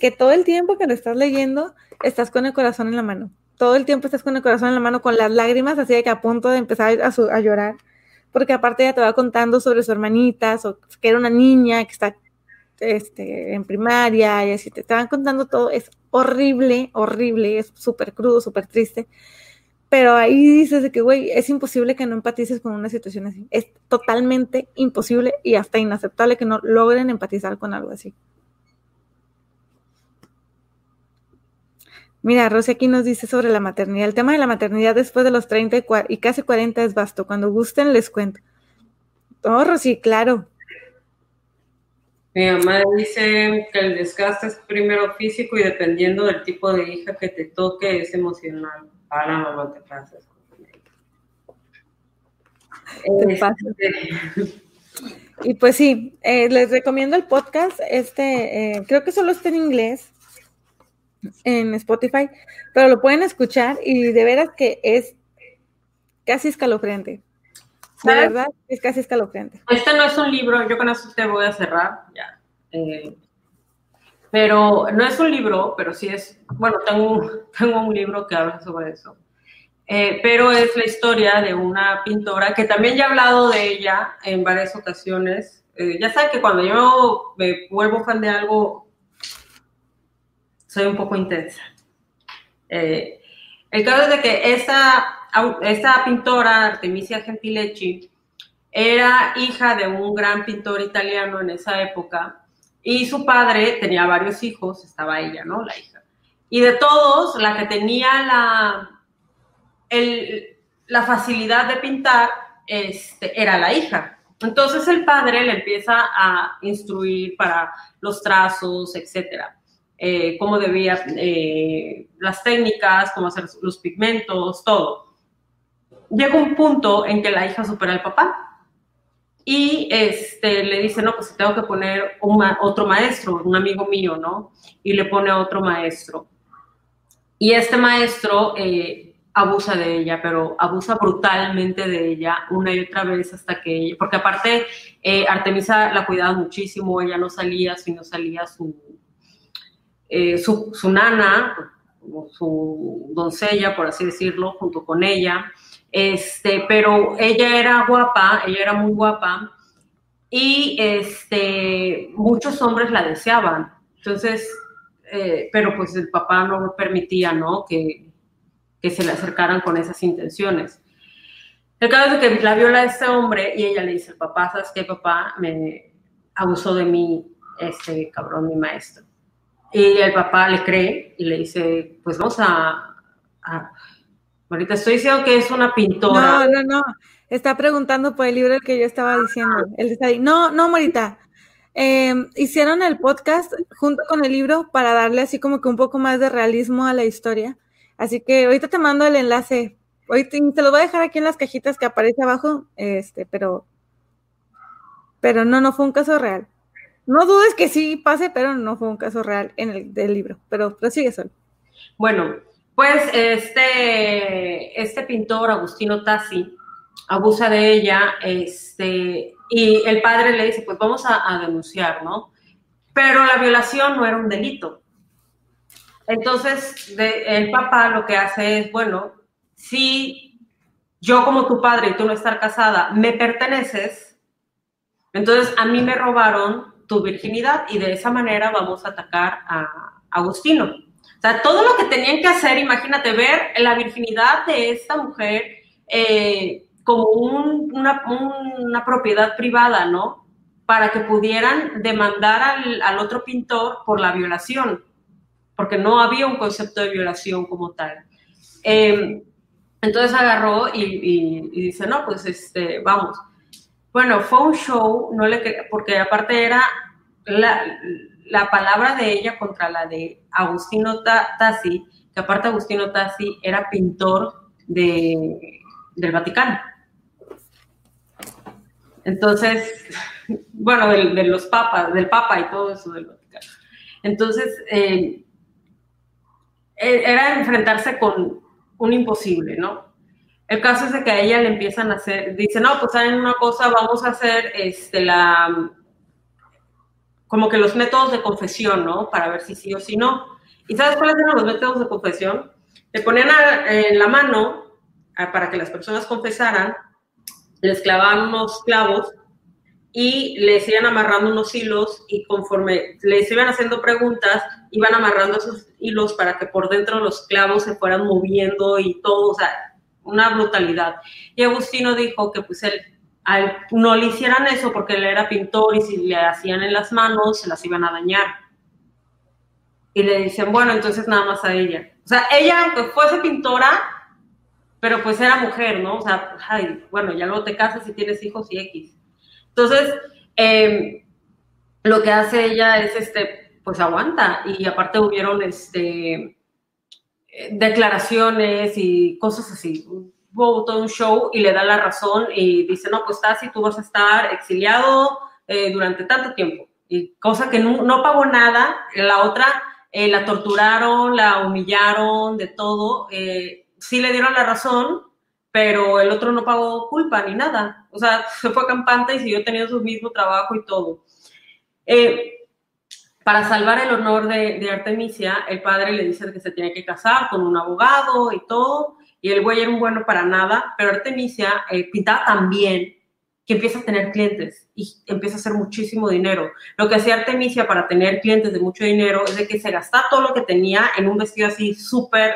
que todo el tiempo que lo estás leyendo, estás con el corazón en la mano. Todo el tiempo estás con el corazón en la mano, con las lágrimas, así de que a punto de empezar a, a llorar. Porque aparte ella te va contando sobre su hermanita, que era una niña que está este, en primaria y así te estaban contando todo, es horrible, horrible, es súper crudo, súper triste. Pero ahí dices de que, güey, es imposible que no empatices con una situación así. Es totalmente imposible y hasta inaceptable que no logren empatizar con algo así. Mira, Rosy aquí nos dice sobre la maternidad. El tema de la maternidad después de los 30 y, casi 40 es vasto. Cuando gusten les cuento. Oh, Rosy, claro. Mi mamá dice que el desgaste es primero físico y dependiendo del tipo de hija que te toque es emocional. Para mamá te pasas. Te este, Y pues sí, eh, les recomiendo el podcast. Este, eh, creo que solo está en inglés en Spotify, pero lo pueden escuchar y de veras que es casi escalofriante. De verdad, es casi escalofriante. Este no es un libro, yo con eso te voy a cerrar, ya. Eh, pero no es un libro, pero sí es, bueno, tengo, tengo un libro que habla sobre eso. Eh, pero es la historia de una pintora que también ya he hablado de ella en varias ocasiones. Eh, ya saben que cuando yo me vuelvo fan de algo, soy un poco intensa. Eh, el caso es de que esta, esta pintora, Artemisia Gentilecci, era hija de un gran pintor italiano en esa época y su padre tenía varios hijos, estaba ella, ¿no? La hija. Y de todos, la que tenía la, la facilidad de pintar este, era la hija. Entonces el padre le empieza a instruir para los trazos, etcétera. Eh, cómo debía, eh, las técnicas, cómo hacer los pigmentos, todo. Llega un punto en que la hija supera al papá y este, le dice, no, pues tengo que poner otro maestro, un amigo mío, ¿no? Y le pone otro maestro. Y este maestro eh, abusa de ella, pero abusa brutalmente de ella una y otra vez hasta que ella, porque aparte Artemisa la cuidaba muchísimo, ella no salía si no salía su, eh, su, nana, su doncella, por así decirlo, junto con ella. Este, pero ella era guapa, ella era muy guapa y este, muchos hombres la deseaban. Entonces, eh, pero pues el papá no permitía, ¿no? Que, que se le acercaran con esas intenciones. El caso es que la viola este hombre y ella le dice, papá, ¿sabes qué, papá? Me abusó de mí, este cabrón, mi maestro. Y el papá le cree y le dice, pues vamos a, Ahorita estoy diciendo que es una pintora. No, no, no. Está preguntando por el libro que yo estaba diciendo. Él está ahí. No, no, Morita. Em, hicieron el podcast junto con el libro para darle así como que un poco más de realismo a la historia. Así que ahorita te mando el enlace. Hoy te, te, lo voy a dejar aquí en las cajitas que aparece abajo. Este, pero. Pero no, no fue un caso real. No dudes que sí pase, pero no fue un caso real en el del libro. Pero prosigue Sol. Bueno, pues este, este pintor, Agustino Tassi, abusa de ella, este, y el padre le dice, pues vamos a, denunciar, ¿no? Pero la violación no era un delito. Entonces, el papá lo que hace es, bueno, si yo como tu padre y tú no estar casada, me perteneces, entonces a mí me robaron tu virginidad y de esa manera vamos a atacar a Agustino. O sea, todo lo que tenían que hacer, imagínate, ver la virginidad de esta mujer eh, como una, propiedad privada, ¿no? Para que pudieran demandar al, otro pintor por la violación, porque no había un concepto de violación como tal. Eh, entonces agarró y, y, y, dice, no, pues este, vamos, bueno, fue un show, no le porque aparte era la, palabra de ella contra la de Agustino Tassi, que aparte Agustino Tassi era pintor de, del Vaticano. Entonces, bueno, de, los papas, del papa y todo eso del Vaticano. Entonces, eh, e, era enfrentarse con un imposible, ¿no? El caso es que a ella le empiezan a hacer, dice, no, pues saben una cosa, vamos a hacer este, la, como que los métodos de confesión, ¿no? Para ver si sí o si no. ¿Y sabes cuáles eran los métodos de confesión? Le ponían en la mano para que las personas confesaran, les clavaban unos clavos y les iban amarrando unos hilos y conforme les iban haciendo preguntas, iban amarrando esos hilos para que por dentro los clavos se fueran moviendo y todo, o sea, una brutalidad. Y Agustino dijo que pues él no le hicieran eso porque él era pintor y si le hacían en las manos se las iban a dañar. Y le dicen, bueno, entonces nada más a ella. O sea, ella, aunque fuese pintora, pero pues era mujer, ¿no? O sea, ay, bueno, ya luego te casas y tienes hijos y X. Entonces, em, lo que hace ella es, este, pues aguanta. Y aparte hubieron, este, declaraciones y cosas así. Hubo todo un show y le da la razón y dice, no, pues así, tú vas a estar exiliado eh, durante tanto tiempo. Y cosa que no, pagó nada. La otra eh, la torturaron, la humillaron, de todo. Eh, sí le dieron la razón, pero el otro no pagó culpa ni nada. O sea, se fue campante y siguió teniendo su mismo trabajo y todo. Eh, para salvar el honor de, Artemisia, el padre le dice que se tiene que casar con un abogado y todo, y el güey era un bueno para nada, pero Artemisia eh, pintaba tan bien que empieza a tener clientes y empieza a hacer muchísimo dinero. Lo que hacía Artemisia para tener clientes de mucho dinero es de que se gastaba todo lo que tenía en un vestido así súper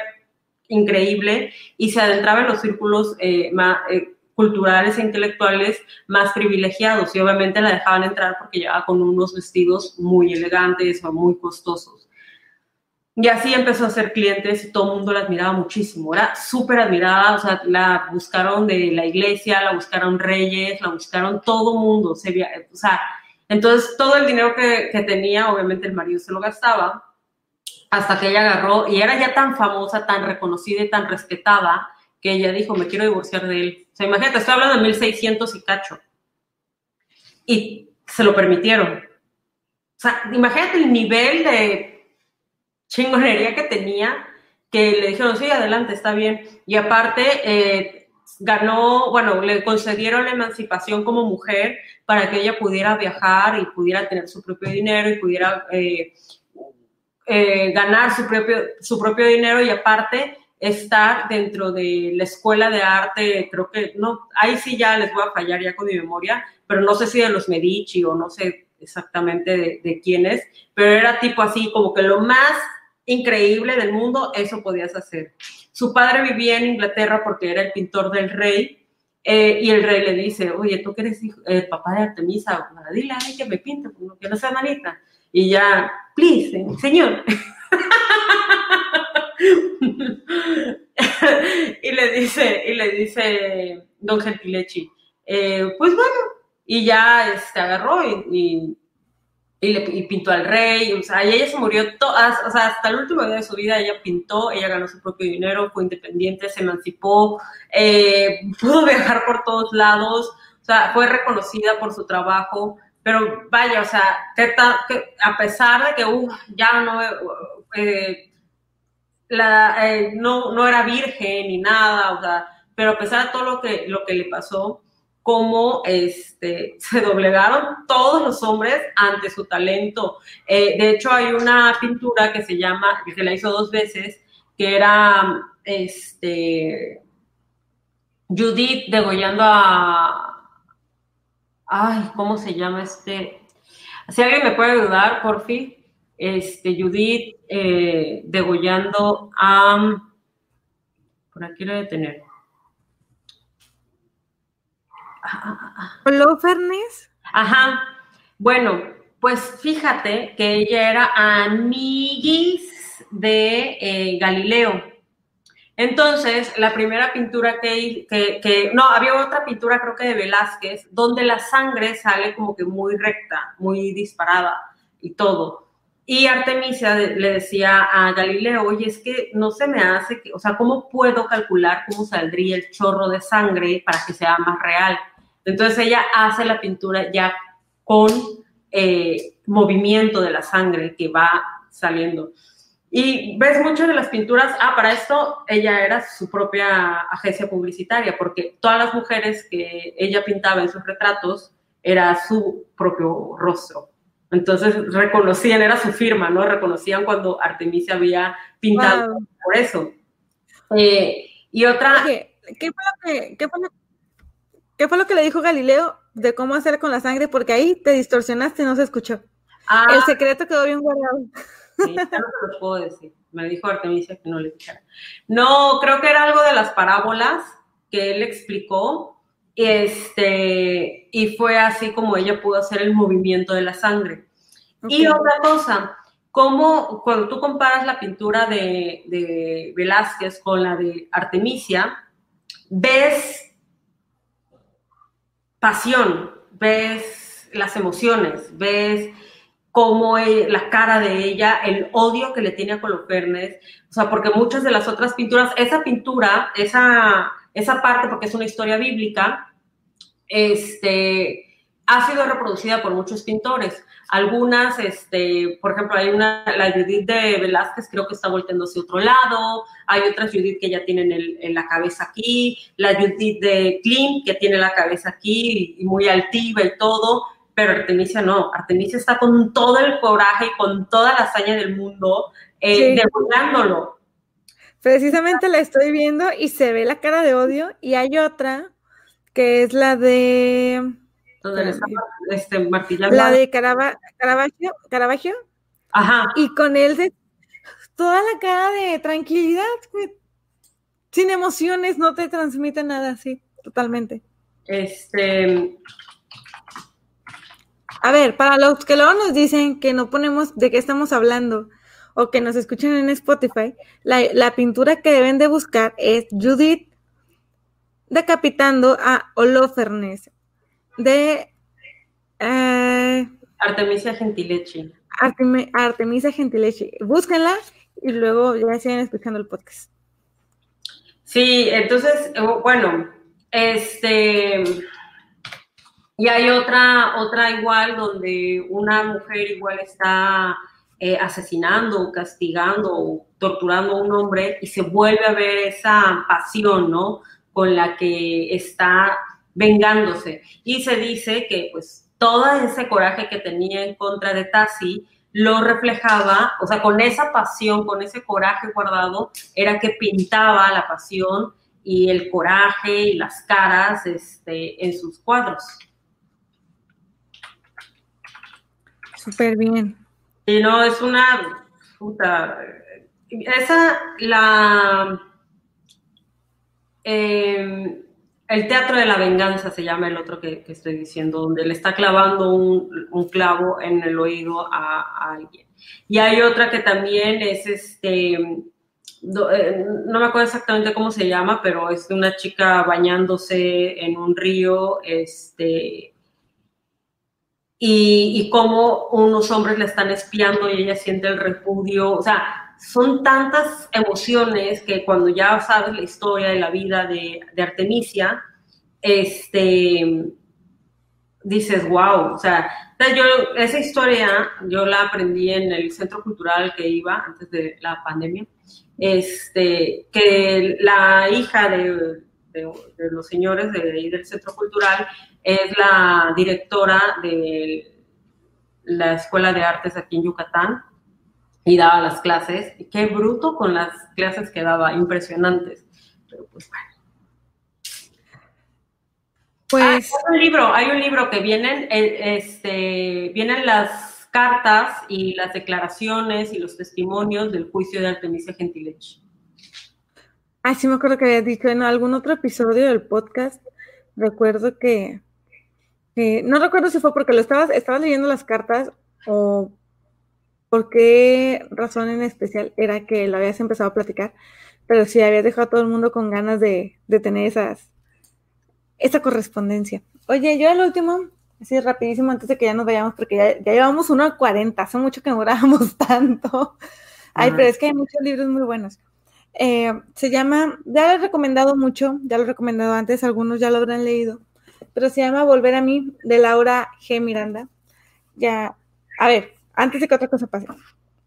increíble y se adentraba en los círculos eh, más, eh, culturales e intelectuales más privilegiados y obviamente la dejaban entrar porque llevaba con unos vestidos muy elegantes o muy costosos. Y así empezó a ser clientes y todo el mundo la admiraba muchísimo. Era súper admirada, o sea, la buscaron de la iglesia, la buscaron reyes, la buscaron todo el mundo. Se, o sea, entonces todo el dinero que, tenía, obviamente el marido se lo gastaba, hasta que ella agarró y era ya tan famosa, tan reconocida y tan respetada que ella dijo, me quiero divorciar de él. O sea, imagínate, estoy hablando de 1600 y cacho. Y se lo permitieron. O sea, imagínate el nivel de chingonería que tenía, que le dijeron, sí, adelante, está bien. Y aparte, eh, ganó, bueno, le concedieron la emancipación como mujer para que ella pudiera viajar y pudiera tener su propio dinero y pudiera eh, eh, ganar su propio, su propio dinero y aparte estar dentro de la escuela de arte, creo que, no, ahí sí ya les voy a fallar ya con mi memoria, pero no sé si de los Medici o no sé exactamente de, de quién es, pero era tipo así, como que lo más increíble del mundo, eso podías hacer. Su padre vivía en Inglaterra porque era el pintor del rey, eh, y el rey le dice, oye, tú que eres eh, papá de Artemisa, dile a él que me pinte, que no sea manita. Y ya, please, señor. y le dice, y le dice don Gentilechi, eh, pues bueno, y ya este, agarró y, y, le, y, pintó al rey, o sea, y ella se murió, todas, o sea, hasta el último día de su vida ella pintó, ella ganó su propio dinero, fue independiente, se emancipó, eh, pudo viajar por todos lados, o sea, fue reconocida por su trabajo, pero vaya, o sea, que, a pesar de que uh, ya no... Eh, la, eh, no, no era virgen ni nada, o sea, pero a pesar de todo lo que, lo que le pasó, como este, se doblegaron todos los hombres ante su talento. Eh, de hecho, hay una pintura que se llama, que se la hizo dos veces, que era este, Judith degollando a... Ay, ¿cómo se llama este? Si alguien me puede ayudar, por fin este, Judith eh, degollando a... Por aquí lo de tener. Fernes? Ajá. Bueno, pues fíjate que ella era amiguis de eh, Galileo. Entonces, la primera pintura que, que, que, no, había otra pintura creo que de Velázquez, donde la sangre sale como que muy recta, muy disparada y todo. Y Artemisia le decía a Galileo, oye, es que no se me hace, que, o sea, ¿cómo puedo calcular cómo saldría el chorro de sangre para que sea más real? Entonces ella hace la pintura ya con eh, movimiento de la sangre que va saliendo. Y ves muchas de las pinturas, ah, para esto ella era su propia agencia publicitaria, porque todas las mujeres que ella pintaba en sus retratos era su propio rostro. Entonces reconocían, era su firma, ¿no? Reconocían cuando Artemisia había pintado por eso. Eh, y otra... ¿qué, fue lo que, qué, fue lo, que le dijo Galileo de cómo hacer con la sangre? Porque ahí te distorsionaste y no se escuchó. Ah, El secreto quedó bien guardado. Sí, no se lo puedo decir. Me dijo Artemisia que no le dijera. No, creo que era algo de las parábolas que él explicó este, y fue así como ella pudo hacer el movimiento de la sangre. Y otra cosa, como cuando tú comparas la pintura de, de Velázquez con la de Artemisia, ves pasión, ves las emociones, ves cómo e, la cara de ella, el odio que le tiene a Colofernes, o sea, porque muchas de las otras pinturas, esa pintura, esa esa parte, porque es una historia bíblica, este, ha sido reproducida por muchos pintores. Algunas, este, por ejemplo, hay una, la Judith de Velázquez creo que está volteando hacia otro lado, hay otras Judith que ya tienen el, la cabeza aquí, la Judith de Klimt que tiene la cabeza aquí y muy altiva y todo, pero Artemisia no, Artemisia está con todo el coraje y con toda la hazaña del mundo, eh, Precisamente la estoy viendo y se ve la cara de odio y hay otra que es la de este, La de Caravaggio, Caravaggio. Ajá. Y con él de toda la cara de tranquilidad, sin emociones, no te transmite nada así, totalmente. Este. A ver, para los que luego nos dicen que no ponemos de qué estamos hablando o que nos escuchen en Spotify, la, la pintura que deben de buscar es Judith decapitando a Holofernes de eh, Artemisia Gentilechi. Artemisia Gentilechi. Búsquenla y luego ya siguen escuchando el podcast. Sí, entonces, eh, bueno, este. Y hay otra, otra igual donde una mujer igual está eh, asesinando, castigando, torturando a un hombre y se vuelve a ver esa pasión, ¿no? Con la que está vengándose. Y se dice que pues todo ese coraje que tenía en contra de Tassi lo reflejaba, o sea, con esa pasión, con ese coraje guardado, era que pintaba la pasión y el coraje y las caras este, en sus cuadros. Súper bien. Y no, es una puta. Esa, la. Eh, el teatro de la venganza se llama el otro que, estoy diciendo, donde le está clavando un, clavo en el oído a, alguien. Y hay otra que también es este, eh, no, me acuerdo exactamente cómo se llama, pero es de una chica bañándose en un río, este, y, y cómo unos hombres le están espiando y ella siente el repudio, o sea, son tantas emociones que cuando ya sabes la historia de la vida de, Artemisia, este, dices, wow, o sea, yo esa historia yo la aprendí en el centro cultural que iba antes de la pandemia, este, que la hija de, los señores de del centro cultural es la directora de la Escuela de Artes aquí en Yucatán, y daba las clases. Qué bruto con las clases que daba, impresionantes. Pero pues bueno. Pues ah, hay un libro, hay un libro que vienen, eh, este, vienen las cartas y las declaraciones y los testimonios del juicio de Artemisia Gentilech. Ay, sí me acuerdo que había dicho en algún otro episodio del podcast, recuerdo que, no recuerdo si fue porque lo estabas, estaba leyendo las cartas o por qué razón en especial era que lo habías empezado a platicar, pero sí habías dejado a todo el mundo con ganas de, tener esas, esa correspondencia. Oye, yo al último, así rapidísimo, antes de que ya nos vayamos, porque ya, llevamos uno a 40, hace mucho que no grabamos tanto. Ay, pero es que hay muchos libros muy buenos. Eh, se llama, ya lo he recomendado mucho, ya lo he recomendado antes, algunos ya lo habrán leído, pero se llama Volver a mí, de Laura G. Miranda. Ya, a ver, antes de que otra cosa pase.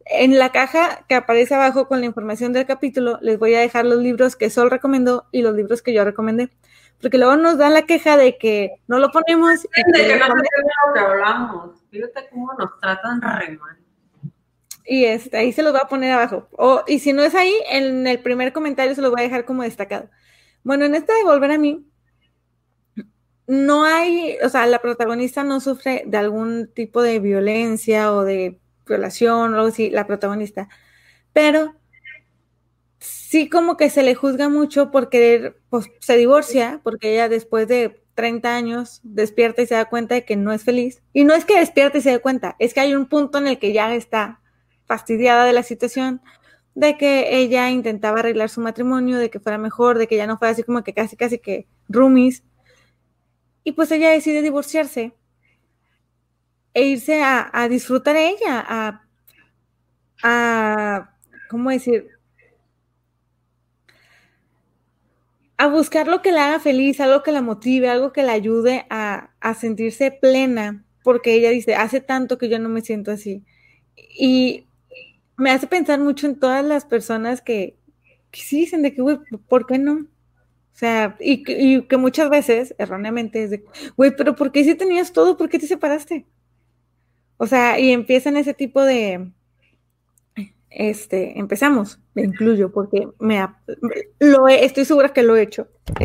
En la caja que aparece abajo con la información del capítulo, les voy a dejar los libros que Sol recomendó y los libros que yo recomendé. Porque luego nos dan la queja de que no lo ponemos. Y de que no lo que hablamos. Fíjate cómo nos tratan re mal. Y este, ahí se los voy a poner abajo. O, y si no es ahí, en el primer comentario se los voy a dejar como destacado. Bueno, en esta de volver a mí, no hay, o sea, la protagonista no sufre de algún tipo de violencia o de violación o algo así, la protagonista, pero sí como que se le juzga mucho por querer, pues se divorcia, porque ella después de 30 años despierta y se da cuenta de que no es feliz. Y no es que despierte y se dé cuenta, es que hay un punto en el que ya está fastidiada de la situación, de que ella intentaba arreglar su matrimonio, de que fuera mejor, de que ya no fuera así como que casi, casi que roomies y pues ella decide divorciarse e irse a, disfrutar ella, a, a, ¿cómo decir? a buscar lo que la haga feliz, algo que la motive, algo que la ayude a, a sentirse plena, porque ella dice, hace tanto que yo no me siento así. Y me hace pensar mucho en todas las personas que, que sí dicen de que, güey, ¿por qué no? O sea, y, y, que muchas veces, erróneamente, es de, güey, pero ¿por qué si tenías todo? ¿Por qué te separaste? O sea, y empiezan ese tipo de, este, empezamos, me incluyo, porque me, lo estoy segura que lo he hecho. o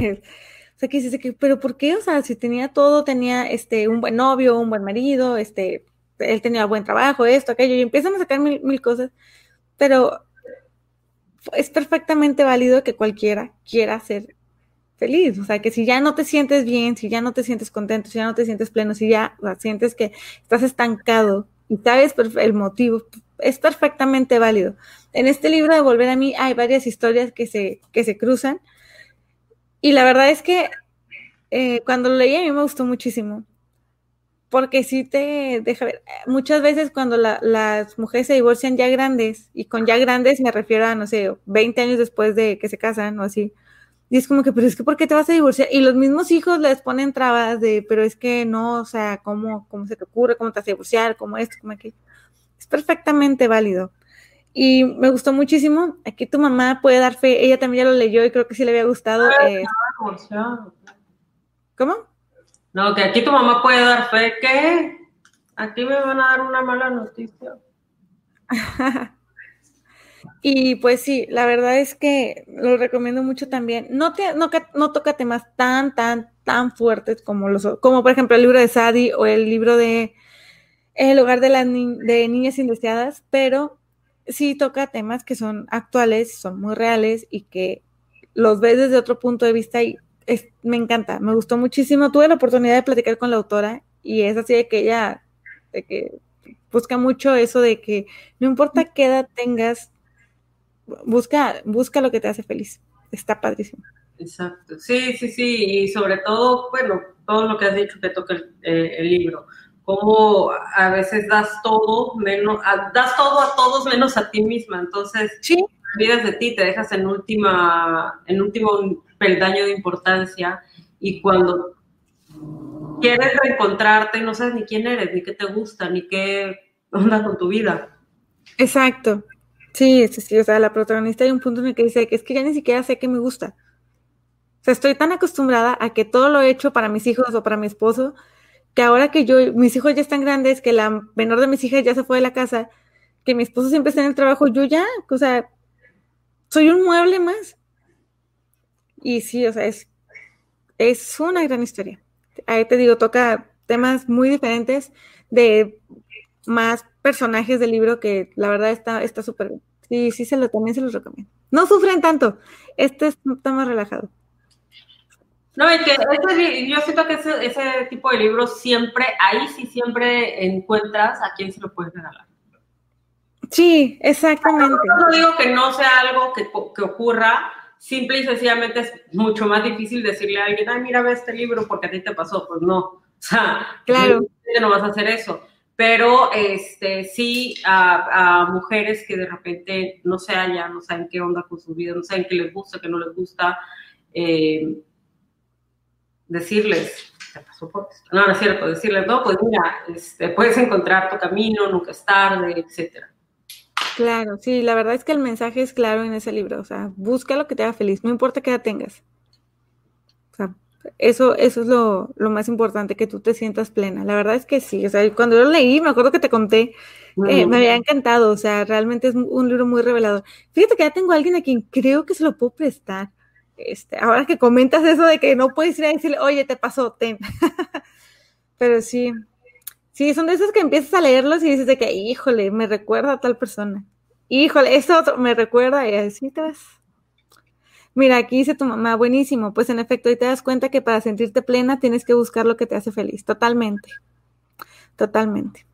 sea, que dices que, pero ¿por qué? O sea, si tenía todo, tenía este, un buen novio, un buen marido, este, él tenía buen trabajo, esto, aquello, y empiezan a sacar mil, mil cosas, pero es perfectamente válido que cualquiera quiera ser feliz. O sea, que si ya no te sientes bien, si ya no te sientes contento, si ya no te sientes pleno, si ya sientes que estás estancado y sabes el motivo, es perfectamente válido. En este libro de Volver a mí hay varias historias que se, que se cruzan. Y la verdad es que eh, cuando lo leí a mí me gustó muchísimo. Porque sí te deja ver, muchas veces cuando las mujeres se divorcian ya grandes, y con ya grandes me refiero a, no sé, 20 años después de que se casan o así, y es como que, pero es que, ¿por qué te vas a divorciar? Y los mismos hijos les ponen trabas de, pero es que no, o sea, ¿cómo, cómo se te ocurre? ¿Cómo te vas a divorciar? ¿Cómo esto? ¿Cómo aquello? Es perfectamente válido. Y me gustó muchísimo. Aquí tu mamá puede dar fe. Ella también ya lo leyó y creo que sí le había gustado. Eh. ¿Cómo? No, que aquí tu mamá puede dar fe. ¿Qué? Aquí me van a dar una mala noticia. Y pues sí, la verdad es que lo recomiendo mucho también. No, te, no, no toca temas tan, tan, tan fuertes como los como por ejemplo el libro de Sadie o el libro de El hogar de las de niñas indeseadas, pero sí toca temas que son actuales, son muy reales y que los ves desde otro punto de vista y me encanta, me gustó muchísimo. Tuve la oportunidad de platicar con la autora y es así de que ella de que busca mucho eso de que no importa qué edad tengas, busca, busca lo que te hace feliz. Está padrísimo. Exacto. Sí, sí, sí. Y sobre todo, bueno, todo lo que has dicho que toca el, eh, libro. Cómo a veces das todo menos, das todo a todos menos a ti misma. Entonces, sí. olvidas de ti, te dejas en última, en último peldaño de importancia. Y cuando quieres reencontrarte, no sabes ni quién eres, ni qué te gusta, ni qué onda con tu vida. Exacto. Sí, sí, sí, o sea, la protagonista hay un punto en el que dice que es que ya ni siquiera sé qué me gusta. O sea, estoy tan acostumbrada a que todo lo he hecho para mis hijos o para mi esposo, que ahora que yo, mis hijos ya están grandes, que la menor de mis hijas ya se fue de la casa, que mi esposo siempre está en el trabajo, yo ya, o sea, soy un mueble más. Y sí, o sea, es, es una gran historia. Ahí te digo, toca temas muy diferentes de más personajes del libro que la verdad está súper bien. Sí, sí, se lo, también se los recomiendo. No sufren tanto. Este está más relajado. No, es que yo siento que ese, tipo de libros siempre, ahí sí siempre encuentras a quien se lo puedes regalar. Sí, exactamente. No, digo que no sea algo que, que, ocurra, simple y sencillamente es mucho más difícil decirle a alguien, ay, mira, ve este libro porque a ti te pasó. Pues no, o sea, claro. no vas a hacer eso pero este, sí a, mujeres que de repente no se hallan, no saben qué onda con su vida, no saben qué les gusta, qué no les gusta, eh, decirles, te pasó por esto. No, no es cierto, decirles, no, pues mira, este, puedes encontrar tu camino, nunca es tarde, etcétera. Claro, sí, la verdad es que el mensaje es claro en ese libro, o sea, busca lo que te haga feliz, no importa qué edad tengas. Eso, eso es lo, más importante, que tú te sientas plena. La verdad es que sí. O sea, cuando yo lo leí, me acuerdo que te conté, eh, me había encantado. O sea, realmente es un libro muy revelador. Fíjate que ya tengo a alguien a quien creo que se lo puedo prestar. Este, ahora que comentas eso de que no puedes ir a decirle, oye, te pasó, ten. Pero sí, sí, son de esos que empiezas a leerlos y dices de que, híjole, me recuerda a tal persona. Híjole, eso otro me recuerda y así te vas Mira, aquí dice tu mamá, buenísimo, pues en efecto, y te das cuenta que para sentirte plena tienes que buscar lo que te hace feliz, totalmente, totalmente.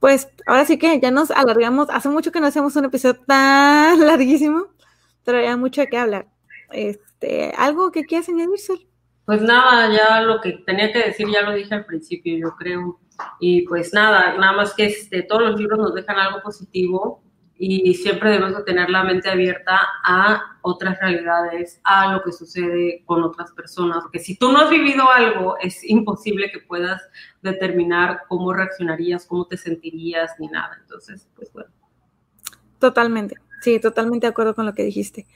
Pues ahora sí que ya nos alargamos, hace mucho que no hacemos un episodio tan larguísimo, pero mucho de qué hablar. Este, ¿Algo que quieras añadir, Sol? Pues nada, ya lo que tenía que decir ya lo dije al principio, yo creo. Y pues nada, nada más que este, todos los libros nos dejan algo positivo y siempre debemos tener la mente abierta a otras realidades, a lo que sucede con otras personas, porque si tú no has vivido algo, es imposible que puedas determinar cómo reaccionarías, cómo te sentirías, ni nada. Entonces, pues bueno. Totalmente, sí, totalmente de acuerdo con lo que dijiste.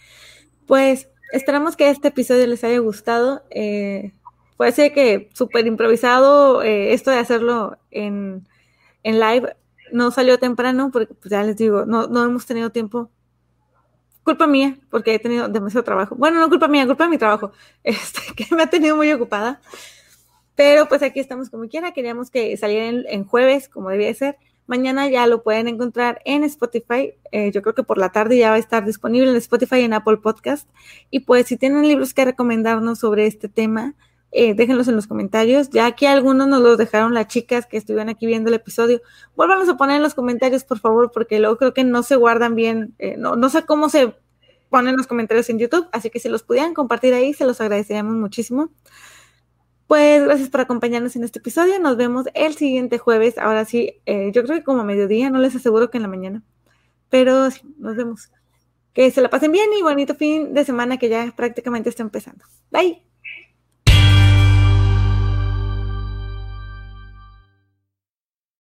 Pues esperamos que este episodio les haya gustado. Eh, puede ser que súper improvisado eh, esto de hacerlo en, en live no salió temprano porque, pues ya les digo, no, no hemos tenido tiempo. Culpa mía, porque he tenido demasiado trabajo. Bueno, no culpa mía, culpa de mi trabajo, este, que me ha tenido muy ocupada. Pero pues aquí estamos como quiera. Queríamos que saliera en, jueves, como debía ser. Mañana ya lo pueden encontrar en Spotify. Eh, yo creo que por la tarde ya va a estar disponible en Spotify y en Apple Podcast. Y pues si tienen libros que recomendarnos sobre este tema, eh, déjenlos en los comentarios. Ya aquí algunos nos los dejaron las chicas que estuvieron aquí viendo el episodio. Vuélvanos a poner en los comentarios, por favor, porque luego creo que no se guardan bien. Eh, no, no sé cómo se ponen los comentarios en YouTube, así que si los pudieran compartir ahí, se los agradeceríamos muchísimo. Pues gracias por acompañarnos en este episodio. Nos vemos el siguiente jueves. Ahora sí, eh, yo creo que como mediodía, no les aseguro que en la mañana. Pero sí, nos vemos. Que se la pasen bien y bonito fin de semana que ya prácticamente está empezando. Bye.